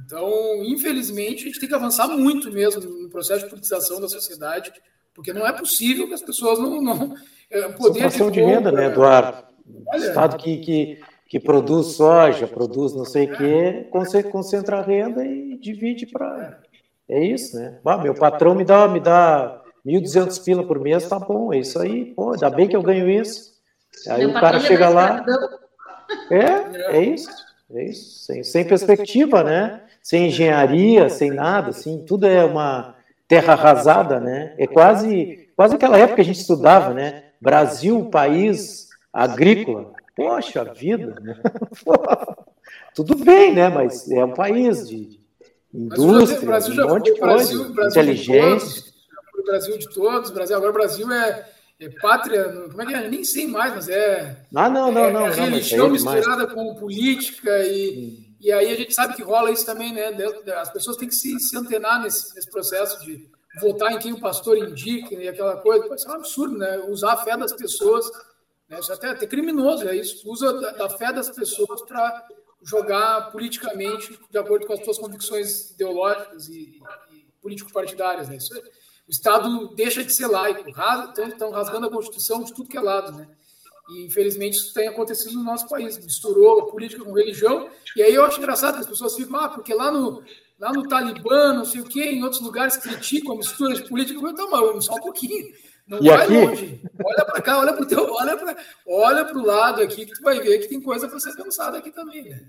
Então, infelizmente, a gente tem que avançar muito mesmo no processo de politização da sociedade, porque não é possível que as pessoas não. não
é, poder de, de renda, né, Eduardo? Olha, Estado que, que, que produz soja, produz não sei o quê, concentra a renda e divide para. É isso, né? Ah, meu patrão me dá, me dá 1.200 pila por mês, tá bom, é isso aí. Pô, ainda bem que eu ganho isso. Aí o cara chega lá. É, é isso. É isso. Sem, sem perspectiva, né? Sem engenharia, sem nada, assim, tudo é uma terra arrasada, né? É quase, quase aquela época que a gente estudava, né? Brasil, país agrícola. Poxa vida, né? [laughs] Tudo bem, né? Mas é um país de indústria, Brasil já, um monte de coisa, Brasil inteligência.
O Brasil de todos, Brasil agora o Brasil é, é pátria, como é que é? Nem sei mais, mas é.
Ah, não, não, não. É,
é religião não, misturada com política e, hum. e aí a gente sabe que rola isso também, né? As pessoas têm que se, se antenar nesse, nesse processo de votar em quem o pastor indica e aquela coisa. Pode ser um absurdo, né? Usar a fé das pessoas né? Isso é até, até criminoso, é isso. Usa da, da fé das pessoas para jogar politicamente de acordo com as suas convicções ideológicas e, e político-partidárias. Né? Isso, o Estado deixa de ser laico, estão rasgando a Constituição de tudo que é lado. Né? E, infelizmente, isso tem acontecido no nosso país. Misturou a política com religião. E aí eu acho engraçado que as pessoas ficam, ah, porque lá no, lá no Talibã, não sei o quê, em outros lugares criticam a mistura de política. Então, mas só um pouquinho. Não e vai aqui? longe. Olha para cá, olha para o teu, olha para olha o lado aqui que tu vai ver que tem coisa para ser pensada aqui também, né?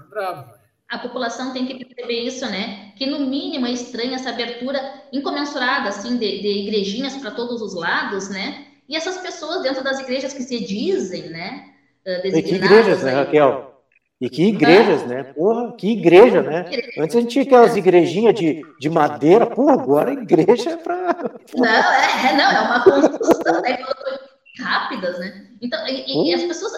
É bravo.
A população tem que perceber isso, né? Que no mínimo é estranha essa abertura incomensurada assim de, de igrejinhas para todos os lados, né? E essas pessoas dentro das igrejas que se dizem, né?
E que igrejas, né, Raquel? E que igrejas, né? Porra, que igreja, né? Antes a gente tinha aquelas igrejinhas de, de madeira, porra, agora a igreja é para.
Não, é, é, não, é uma construção né? rápidas, né? Então, e, e as pessoas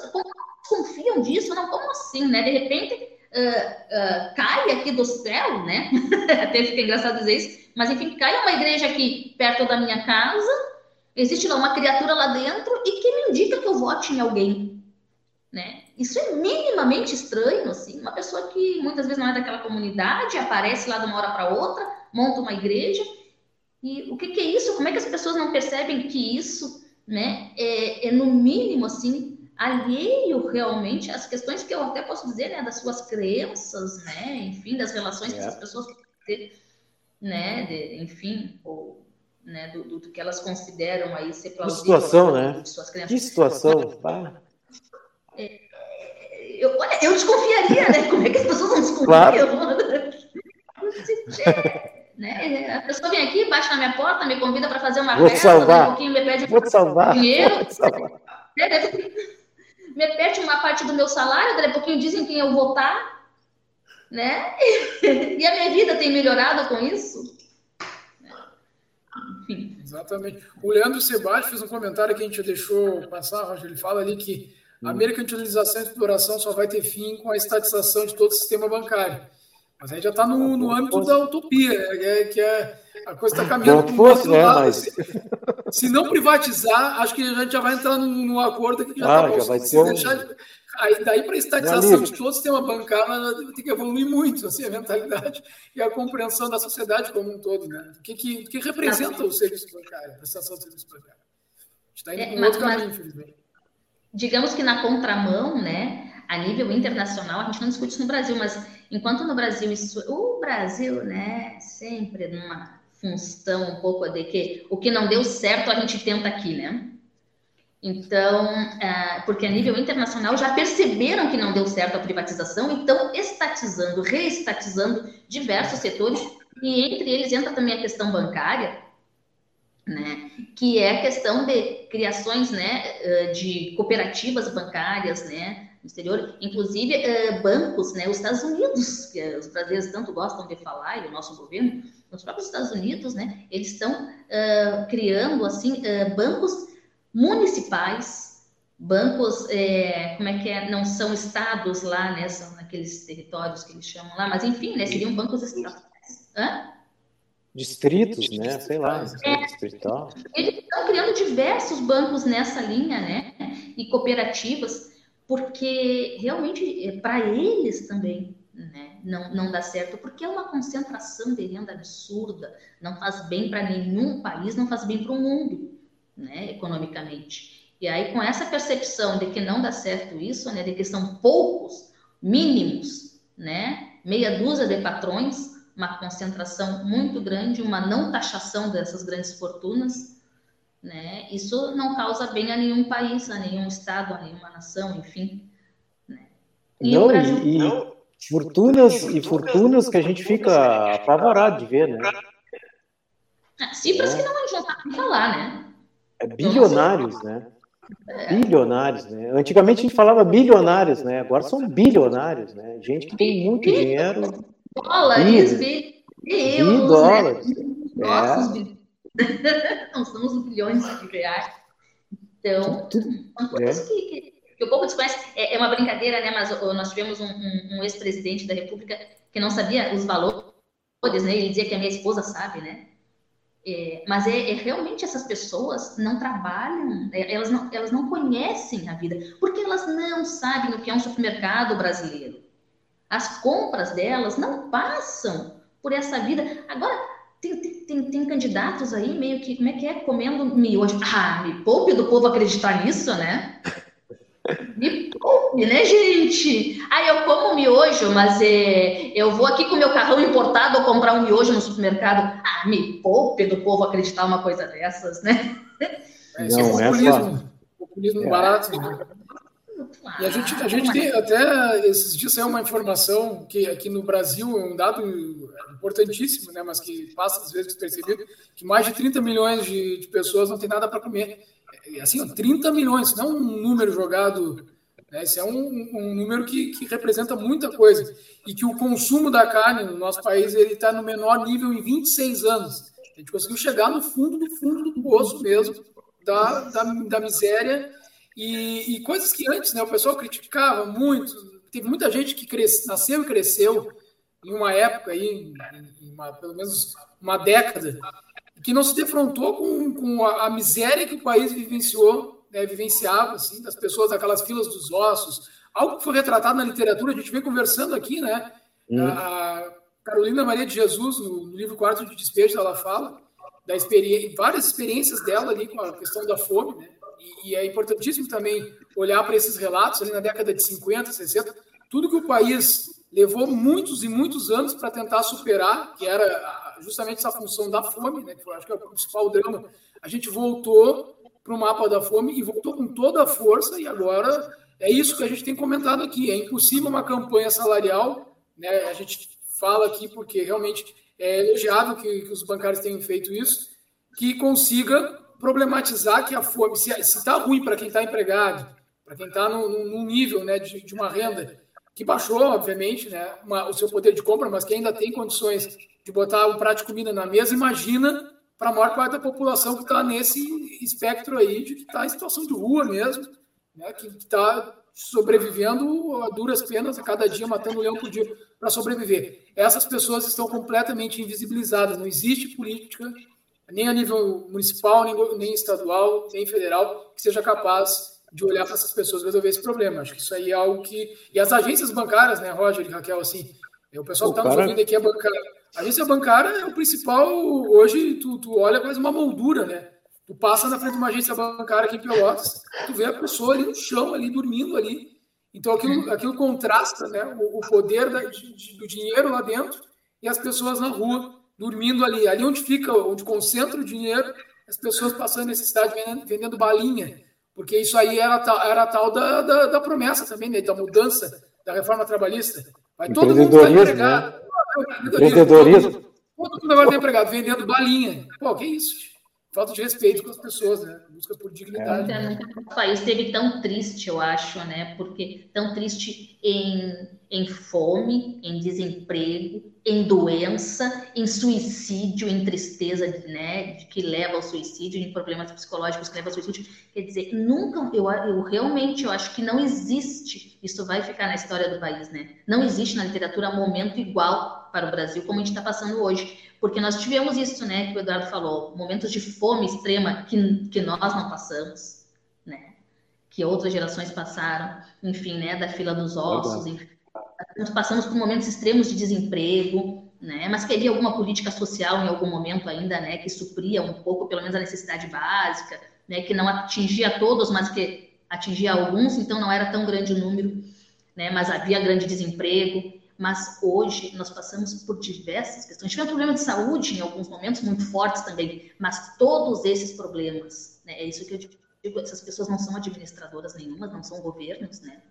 confiam disso, não, como assim, né? De repente uh, uh, cai aqui do céu, né? [laughs] Até fica engraçado dizer isso, mas enfim, cai uma igreja aqui perto da minha casa, existe lá uma criatura lá dentro e que me indica que eu vote em alguém, né? Isso é minimamente estranho, assim. Uma pessoa que muitas vezes não é daquela comunidade, aparece lá de uma hora para outra, monta uma igreja. E o que, que, é isso? Como é que as pessoas não percebem que isso, né, é, é no mínimo, assim, alheio realmente às questões que eu até posso dizer, né, das suas crenças, né, enfim, das relações é. que as pessoas ter, né, de, enfim, ou, né, do, do, do, que elas consideram aí ser
plausível. Que situação, né? Que situação,
é, eu, olha, eu desconfiaria, né? Como é que as pessoas não desconfiam? Claro. [laughs] né? A pessoa vem aqui, bate na minha porta, me convida para fazer uma
Vou festa, salvar. um pouquinho,
me pede
Vou salvar.
dinheiro. Vou salvar. me perde uma parte do meu salário, daqui a pouquinho dizem quem eu votar, né? [laughs] E a minha vida tem melhorado com isso.
Enfim. Exatamente. O Leandro Sebastião fez um comentário que a gente deixou passar, Roger. Ele fala ali que a mercantilização e exploração só vai ter fim com a estatização de todo o sistema bancário. Mas aí já está no, no âmbito da utopia, né? que é a coisa está caminhando
para outro né. Mas...
Se, não privatizar, acho que a gente já vai entrar num, num acordo que já
está ah, bom. Já vai ser deixar,
aí, daí para a estatização de todo o sistema bancário tem que evoluir muito assim, a mentalidade e a compreensão da sociedade como um todo. Né? O que, que, que representa o serviço bancário, a prestação do serviço bancário? A gente está indo é, para um outro caminho, infelizmente.
Digamos que na contramão, né, a nível internacional, a gente não discute isso no Brasil, mas enquanto no Brasil isso, o Brasil, né, sempre numa função um pouco de que o que não deu certo a gente tenta aqui, né? Então, é, porque a nível internacional já perceberam que não deu certo a privatização, então estatizando, reestatizando diversos setores, e entre eles entra também a questão bancária, né, que é a questão de criações né, de cooperativas bancárias né, no exterior, inclusive bancos, né, os Estados Unidos, que os brasileiros tanto gostam de falar, e o nosso governo, nos próprios Estados Unidos, né, eles estão uh, criando assim uh, bancos municipais, bancos, é, como é que é, não são estados lá, né, são naqueles territórios que eles chamam lá, mas enfim, né, seriam bancos estaduais. Hã?
Distritos, né, sei lá,
é, distrital. Eles estão criando diversos bancos nessa linha, né, e cooperativas, porque realmente é, para eles também né? não, não dá certo, porque é uma concentração de renda absurda, não faz bem para nenhum país, não faz bem para o mundo, né? economicamente. E aí, com essa percepção de que não dá certo isso, né? de que são poucos, mínimos, né? meia dúzia de patrões, uma concentração muito grande, uma não taxação dessas grandes fortunas, né? Isso não causa bem a nenhum país, a nenhum estado, a nenhuma nação, enfim. Né?
E não, Brasil... e, e, fortunas e fortunas que a gente fica apavorado de ver, né?
Ah, cifras é. que não, a gente não sabe falar, né?
É bilionários, né? É. Bilionários, né? Antigamente a gente falava bilionários, né? Agora são bilionários, né? Gente que tem muito dinheiro.
Dólares, bi,
dólares. Né?
Nossos é. [laughs] Não são os bilhões de reais. Então, são coisas é. que que o povo desconhece. É, é uma brincadeira, né? Mas nós tivemos um, um, um ex-presidente da República que não sabia os valores, né? Ele dizia que a minha esposa sabe, né? É, mas é, é, realmente essas pessoas não trabalham, é, elas não, elas não conhecem a vida, porque elas não sabem o que é um supermercado brasileiro. As compras delas não passam por essa vida. Agora, tem, tem, tem, candidatos aí meio que, como é que é, comendo miojo. Ah, me poupe do povo acreditar nisso, né? Me poupe, né, gente? Aí eu como miojo, mas é, eu vou aqui com meu carrão importado comprar um miojo no supermercado. Ah, me poupe do povo acreditar uma coisa dessas, né?
É, Não, é populismo, populismo é. barato. Né? E a gente, a gente tem até esses dias é uma informação que aqui no Brasil é um dado importantíssimo, né, mas que passa às vezes despercebido, que mais de 30 milhões de, de pessoas não têm nada para comer assim, 30 milhões, não um número jogado. Né? Esse é um, um número que, que, representa muita coisa. E que o consumo da carne no nosso país ele está no menor nível em 26 anos. A gente conseguiu chegar no fundo do fundo do poço mesmo, da, da, da miséria. E, e, coisas que antes né, o pessoal criticava muito. Teve muita gente que cresce, nasceu e cresceu em uma época aí, em uma, pelo menos uma década, que não se defrontou com, com a, a, miséria que o país vivenciou, né, vivenciava, assim, das pessoas, aquelas filas dos ossos, algo que foi retratado na literatura, a gente vem conversando aqui, né? Hum. A Carolina Maria de Jesus, no, no livro Quarto de Despejo, ela fala da experiência, várias experiências dela ali com a questão da fome, né? E, e é importantíssimo também olhar para esses relatos ali na década de 50, 60, tudo que o país levou muitos e muitos anos para tentar superar, que era justamente essa função da fome, né, que eu acho que é o principal drama. A gente voltou para o mapa da fome e voltou com toda a força, e agora é isso que a gente tem comentado aqui. É impossível uma campanha salarial, né, a gente fala aqui porque realmente é elogiável que, que os bancários tenham feito isso, que consiga problematizar que a fome, se está ruim para quem está empregado, para quem está num nível né, de, de, uma renda que baixou, obviamente, né, uma, o seu poder de compra, mas que ainda tem condições de botar um prato de comida na mesa, imagina para a maior parte da população que está nesse espectro aí, de que está em situação de rua mesmo, né, que está sobrevivendo a duras penas, a cada dia matando um leão por dia para sobreviver. Essas pessoas estão completamente invisibilizadas, não existe política nem a nível municipal, nem, nem estadual, nem federal, que seja capaz de olhar para essas pessoas e resolver esse problema. Acho que isso aí é algo que. E as agências bancárias, né, Roger e Raquel, assim, é, o pessoal que está nos ouvindo aqui é bancária. A agência bancária é o principal. Hoje, tu, tu olha quase uma moldura, né? Tu passa na frente de uma agência bancária aqui em Pelotas, tu vê a pessoa ali no chão, ali dormindo ali. Então aquilo, aquilo contrasta né, o, o poder da, de, do dinheiro lá dentro e as pessoas na rua dormindo ali. Ali onde fica, onde concentra o dinheiro, as pessoas passando necessidade vendendo, vendendo balinha. Porque isso aí era, era tal da, da, da, promessa também, né, da mudança da reforma trabalhista. Vai todo mundo estar empregado. Né? Empreendedorismo. Todo mundo vai estar empregado, vendendo balinha. Pô, que isso? Falta de respeito com as pessoas, né? Busca por dignidade.
É. Né? O país esteve tão triste, eu acho, né? Porque tão triste em, em fome, em desemprego, em doença, em suicídio, em tristeza, né? De que leva ao suicídio, em problemas psicológicos que levam ao suicídio. Quer dizer, nunca, eu, eu realmente eu acho que não existe, isso vai ficar na história do país, né? Não existe na literatura momento igual para o Brasil como a gente está passando hoje. Porque nós tivemos isso, né, que o Eduardo falou, momentos de fome extrema que, que nós não passamos, né, que outras gerações passaram, enfim, né, da fila dos ossos, enfim, nós passamos por momentos extremos de desemprego, né, mas que havia alguma política social em algum momento ainda, né, que supria um pouco, pelo menos a necessidade básica, né, que não atingia todos, mas que atingia alguns, então não era tão grande o número, né, mas havia grande desemprego, mas hoje nós passamos por diversas questões. Tivemos problema de saúde em alguns momentos muito fortes também, mas todos esses problemas, né, é isso que eu digo, essas pessoas não são administradoras nenhumas, não são governos, né?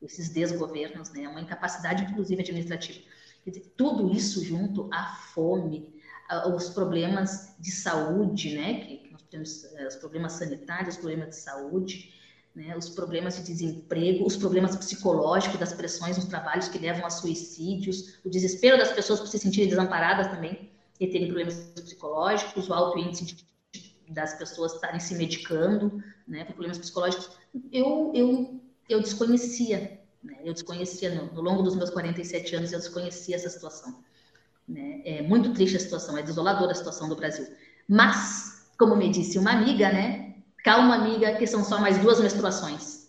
Esses desgovernos, né? É uma incapacidade, inclusive, administrativa. Quer dizer, tudo isso junto à fome, aos problemas de saúde, né? Que nós temos eh, os problemas sanitários, os problemas de saúde, né, os problemas de desemprego, os problemas psicológicos das pressões nos trabalhos que levam a suicídios, o desespero das pessoas por se sentirem desamparadas também e terem problemas psicológicos, o alto índice de, das pessoas estarem se medicando né, por problemas psicológicos. Eu, eu, eu desconhecia, né, eu desconhecia, no, no, longo dos meus 47 anos, eu desconhecia essa situação. Né? É muito triste a situação, é desoladora a situação do Brasil. Mas, como me disse uma amiga, né, Calma, amiga, que são só mais duas menstruações.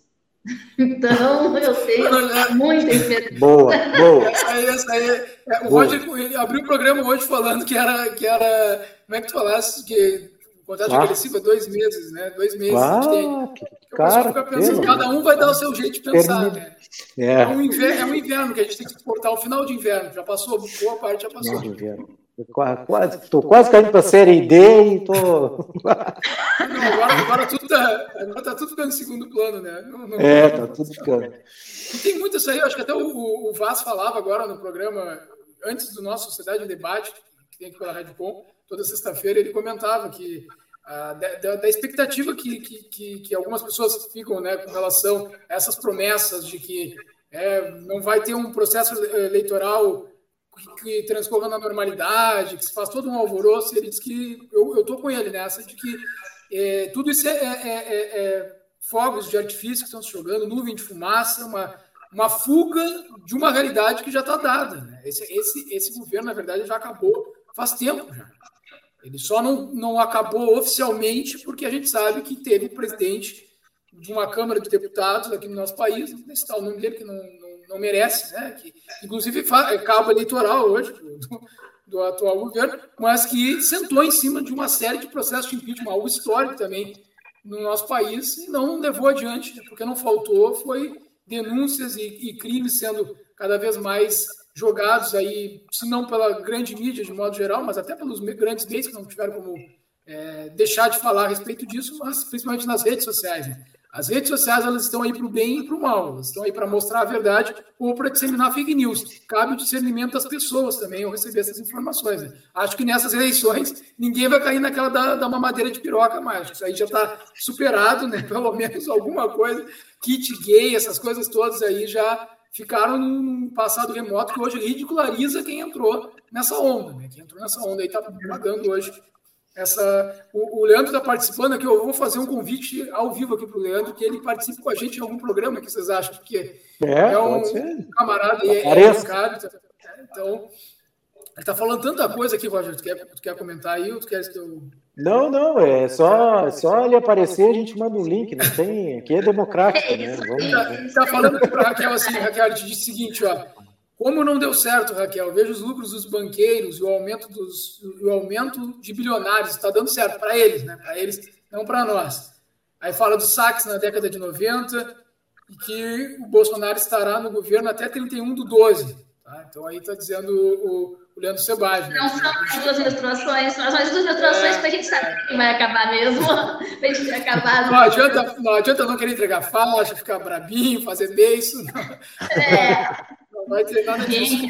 [laughs] Então, eu tenho muita experiência.
Boa, boa.
Essa aí, essa aí, é, o boa. Roger ele abriu o programa hoje falando que era, que era. Como é que tu falasse? Que o contrato ah. agressivo é dois meses, né? Dois meses.
Ah, tem, cara, fica
pensando, cada um vai dar o seu jeito de pensar, né? É. É, um inverno, é um inverno que a gente tem que suportar o final de inverno. Já passou, boa parte já passou. Final de inverno.
Quase, tô quase caindo para a série D e tô. [laughs]
Não, agora, agora, tudo tá, agora tá tudo ficando em segundo plano, né?
Não, não, é, tá tudo ficando.
E tem muito isso aí, acho que até o, o Vaz falava agora no programa, antes do nosso Sociedade em Debate, que tem aqui pela Rádio Com, toda sexta-feira, ele comentava que ah, da, da, expectativa que, que, que, que, algumas pessoas ficam né, com relação a essas promessas de que é, não vai ter um processo eleitoral que transcorra na normalidade, que se faz todo um alvoroço, ele diz que eu estou com ele nessa, de que é, tudo isso é, é, é, é, fogos de artifício que estão se jogando, nuvem de fumaça, uma, uma fuga de uma realidade que já está dada. Né? Esse, esse, esse governo, na verdade, já acabou faz tempo já. Ele só não, não acabou oficialmente porque a gente sabe que teve o presidente de uma Câmara de Deputados aqui no nosso país, não citar o nome dele, que não, não merece, né? Que, inclusive é cabo eleitoral hoje do, do, atual governo, mas que sentou em cima de uma série de processos de impeachment, algo histórico também no nosso país e não levou adiante, porque não faltou, foi denúncias e, e crimes sendo cada vez mais jogados aí, se não pela grande mídia de modo geral, mas até pelos grandes meios que não tiveram como é, deixar de falar a respeito disso, mas principalmente nas redes sociais. Né? As redes sociais elas estão aí para o bem e para o mal, elas estão aí para mostrar a verdade ou para disseminar fake news. Cabe o discernimento das pessoas também ao receber essas informações. Né? Acho que nessas eleições ninguém vai cair naquela da, da mamadeira de piroca mais. Isso aí já está superado, né? [laughs] pelo menos alguma coisa. Kit gay, essas coisas todas aí já ficaram num passado remoto que hoje ridiculariza quem entrou nessa onda. Né? Quem entrou nessa onda aí está pagando hoje essa, o, o Leandro está participando aqui. Eu vou fazer um convite ao vivo aqui para o Leandro, que ele participe com a gente em algum programa que vocês acham, porque é, é um, camarada e é, é educado. Então, ele está falando tanta coisa aqui, Roger. Tu quer, tu quer comentar aí ou tu queres que eu.
Não, não, é só, só ele aparecer, a gente manda um link, não tem. Aqui é democrático, né?
Vamos, ele está tá falando para Raquel assim, Raquel, te disse o seguinte, ó. Como não deu certo, Raquel? Veja os lucros dos banqueiros e o aumento, dos, o aumento de bilionários. Está dando certo para eles, né? Para eles, não para nós. Aí fala do saques na década de 90 e que o Bolsonaro estará no governo até 31 do 12. Tá? Então aí está dizendo o, o Leandro.
Né? Não são as duas ilustrações, são as duas ilustrações é, para a gente saber é. que vai acabar mesmo. [laughs] para a gente acabar.
Não adianta, não adianta não querer entregar faixa, ficar brabinho, fazer beijo. É. Não vai ter nada disso.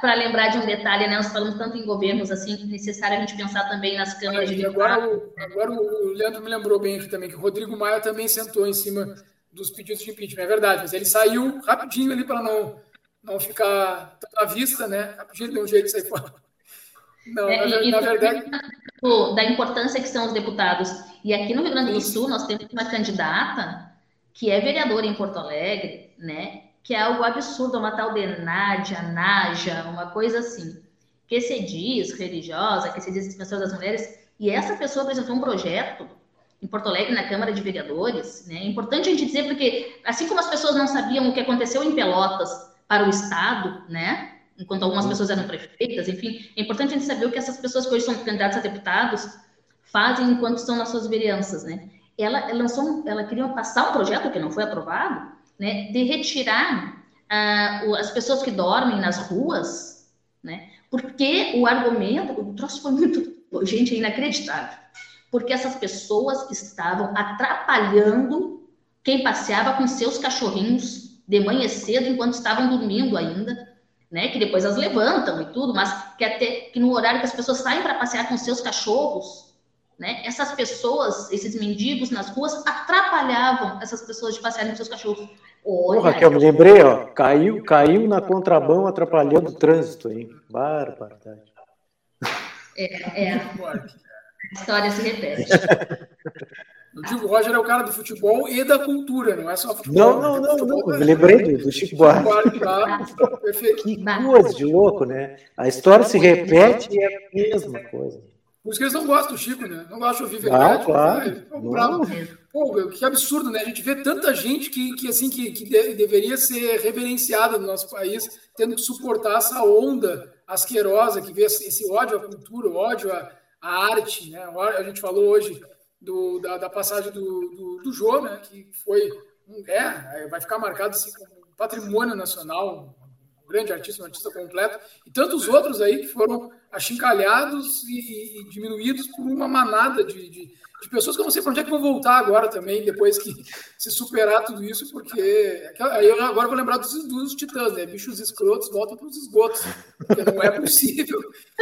Para lembrar de um detalhe, né? Nós falamos tanto em governos assim, que é necessário a gente pensar também nas câmaras de
agora, o, agora o Leandro me lembrou bem aqui também que o Rodrigo Maia também sentou em cima dos pedidos de impeachment, é verdade, mas ele saiu rapidinho ali para não, não ficar à vista, né? Rapidinho deu um jeito de sair fora.
Não, é, na, e, na verdade. Da importância que são os deputados. E aqui no Rio Grande do Sul, nós temos uma candidata que é vereadora em Porto Alegre, né? Que é algo absurdo, uma tal de Nádia, Naja, uma coisa assim, que se diz religiosa, que se diz defensora das mulheres, e essa pessoa apresentou um projeto em Porto Alegre, na Câmara de Vereadores, né? É importante a gente dizer, porque assim como as pessoas não sabiam o que aconteceu em Pelotas para o Estado, né? Enquanto algumas pessoas eram prefeitas, enfim, é importante a gente saber o que essas pessoas que hoje são candidatas a deputados fazem enquanto estão nas suas vereanças, né? Ela, ela lançou, ela queria passar um projeto que não foi aprovado, né, de retirar uh, as pessoas que dormem nas ruas, né, porque o argumento, o troço foi muito, gente, é inacreditável, porque essas pessoas estavam atrapalhando quem passeava com seus cachorrinhos de manhã cedo enquanto estavam dormindo ainda, né, que depois as levantam e tudo, mas que até que no horário que as pessoas saem para passear com seus cachorros, né? Essas pessoas, esses mendigos nas ruas, atrapalhavam essas pessoas de passearem com seus cachorros.
Olha, Raquel, me lembrei, ó, caiu, caiu na contramão atrapalhando o trânsito, hein? Barbaridade.
É, é. A história se repete.
Eu digo, o Roger é o cara do futebol e da cultura, não é só futebol.
Não, não, não, não. Eu lembrei do, do Chico Buarque. Tá? [laughs] Que coisa de louco, né? A história se repete e é a mesma coisa.
Por isso que eles não gostam do Chico, né? Não gostam de ouvir verdade.
Ah, claro.
Pô, que absurdo, né? A gente vê tanta gente que, que assim, que, que de, deveria ser reverenciada no nosso país, tendo que suportar essa onda asquerosa que vê esse ódio à cultura, ódio à, à arte, né? A gente falou hoje do, da, da passagem do, do, do Jô, né? Que foi, é, vai ficar marcado assim como patrimônio nacional, um grande artista, um artista completo, e tantos outros aí que foram achincalhados e, e, diminuídos por uma manada de, de, de, pessoas que eu não sei para onde é que vão voltar agora também, depois que [laughs] se superar tudo isso, porque aí eu agora vou lembrar dos, dos titãs, né? Bichos escrotos voltam para os esgotos, porque não é [laughs] possível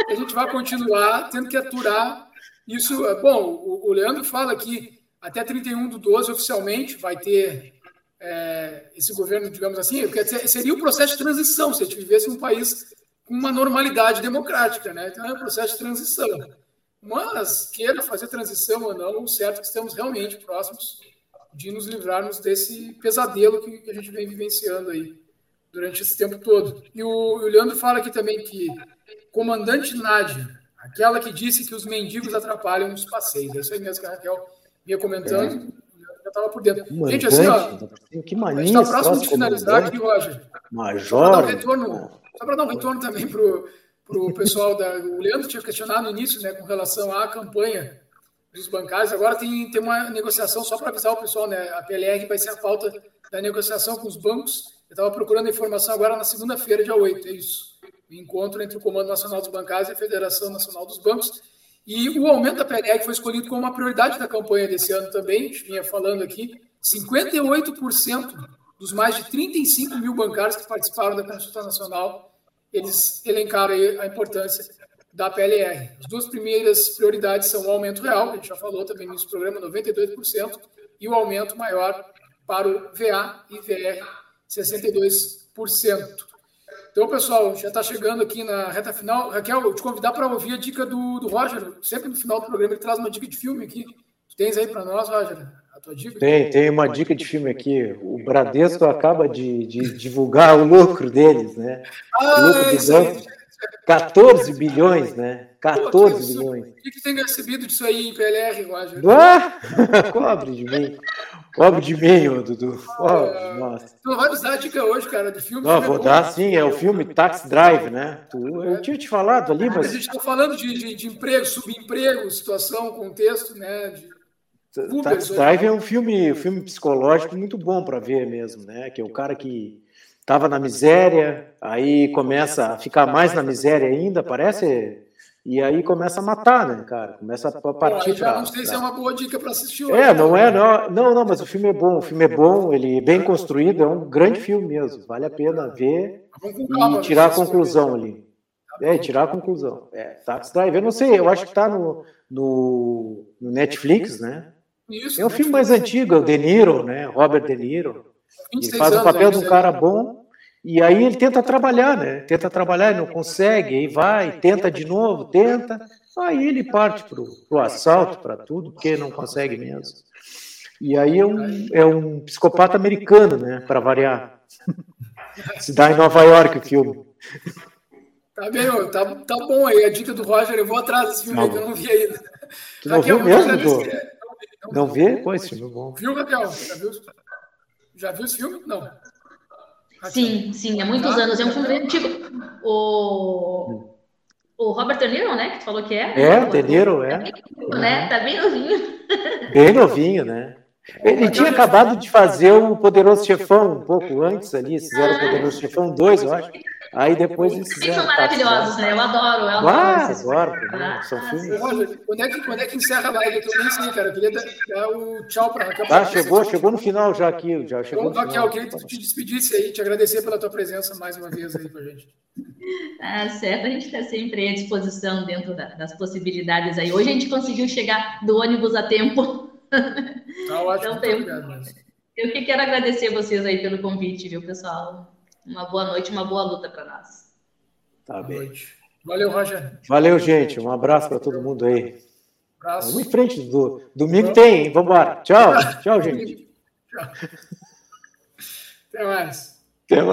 a gente vai continuar tendo que aturar isso. Bom, o, o Leandro fala que até 31 do 12 oficialmente vai ter é, esse governo, digamos assim, seria o um processo de transição se a gente vivesse num país uma normalidade democrática, né? Então é um processo de transição. Mas, queira fazer transição ou não, o certo é que estamos realmente próximos de nos livrarmos desse pesadelo que, a gente vem vivenciando aí durante esse tempo todo. E o, o Leandro fala aqui também que comandante Nádia, aquela que disse que os mendigos atrapalham os passeios. É isso aí mesmo que a Raquel vinha comentando. Estava por dentro. Gente, assim, ó,
que mania,
a gente está próximo de finalizar aqui, Roger.
Major.
retorno só para dar um retorno também para o pessoal da. O Leandro tinha questionado no início, né, com relação à campanha dos bancários. Agora tem, tem uma negociação, só para avisar o pessoal, né? A PLR vai ser a pauta da negociação com os bancos. Eu estava procurando informação agora na segunda-feira, dia 8, é isso. O encontro entre o Comando Nacional dos Bancários e a Federação Nacional dos Bancos. E o aumento da PLR foi escolhido como uma prioridade da campanha desse ano também, vinha falando aqui, 58% dos mais de 35 mil bancários que participaram da Consulta Nacional, eles elencaram a importância da PLR. As duas primeiras prioridades são o aumento real, que a gente já falou também nesse programa, 92%, e o aumento maior para o VA e VR, 62%. Então, pessoal, já está chegando aqui na reta final. Raquel, vou te convidar para ouvir a dica do, do Roger. Sempre no final do programa ele traz uma dica de filme aqui. Tens aí para nós, Roger? A tua dica?
Tem, tem uma dica de filme aqui. O Bradesco acaba de, de divulgar o lucro deles, né? Ah, o lucro do banco. 14 bilhões, né? 14 Pô, bilhões.
O que, que tem recebido disso aí em PLR, Roger?
Ah, [laughs] cobre de mim. Cobre de mim, Dudu. Oh,
ah, nossa. Tu vai usar a dica hoje, cara, do filme.
Não, vou é dar sim, é o filme Tax Drive, né? Tu, eu tinha te falado ali, mas.
A gente está falando de, de, de, emprego, subemprego, situação, contexto, né? De...
Tax Drive é um filme, um filme psicológico muito bom para ver mesmo, né? Que é o cara que estava na miséria, aí começa a ficar mais na miséria ainda, parece. E aí começa a matar, né, cara? Começa a partir para.
Não sei pra... se é uma boa dica para assistir
hoje. É, não é, não, não, não, mas o filme é bom, o filme é bom, ele é bem construído, é um grande filme mesmo, vale a pena ver e tirar a conclusão ali. É, tirar a conclusão. É, Taxi Drive, eu não sei, eu acho que está no, no, no, Netflix, né? Isso, é um filme mais antigo, é o De Niro, né? Robert De Niro. Ele faz o papel de um cara bom e aí ele tenta trabalhar, né? Tenta trabalhar e não consegue, aí vai, tenta de novo, tenta. Aí ele parte para o assalto, para tudo, porque não consegue mesmo. E aí é um, é um psicopata americano, né? Para variar. [laughs] Se dá em Nova York o filme.
Tá bem, tá, tá bom aí. A dica do Roger, eu vou atrás desse filme aí que eu não vi ainda.
Tu não Raquel, viu mesmo, Não, não vê? Pô, esse filme é bom.
Viu, Raquel? Já viu? Já viu esse filme? Não.
Sim, sim, há muitos anos. É um filme antigo. O, o Robert De Niro, né? Que tu falou que é.
É, De Niro, é.
Tá né? Tá bem novinho.
Bem novinho, né? Ele tinha acabado de fazer o Poderoso Chefão um pouco antes ali, fizeram o Poderoso Chefão 2, eu acho. Aí depois eles
fizeram. são maravilhosos, né? Eu adoro, eu adoro.
Ah, adoro. Ah, são filmes.
Quando é, que, quando é que encerra a live? Eu nem sei, cara. Eu queria dar o tchau para Raquel.
Ah, chegou, chegou no final já aqui. Já chegou
então, Raquel, eu queria que tu te despedisse aí, te agradecer pela tua presença mais uma vez aí com a gente. [laughs]
Ah, certo, a gente está sempre à disposição dentro da, das possibilidades aí. Hoje a gente conseguiu chegar do ônibus a tempo.
Tá ótimo, [laughs] então, muito obrigado.
Eu que quero agradecer vocês aí pelo convite, viu, pessoal? Uma boa noite, uma boa luta para nós.
Tá boa bem.
Noite. Valeu, Roger.
Valeu, gente. Um abraço para todo mundo aí. Abraço. Vamos em frente, do domingo tem, hein? Vamos embora. Tchau. [laughs] Tchau, gente. Tchau.
Até mais.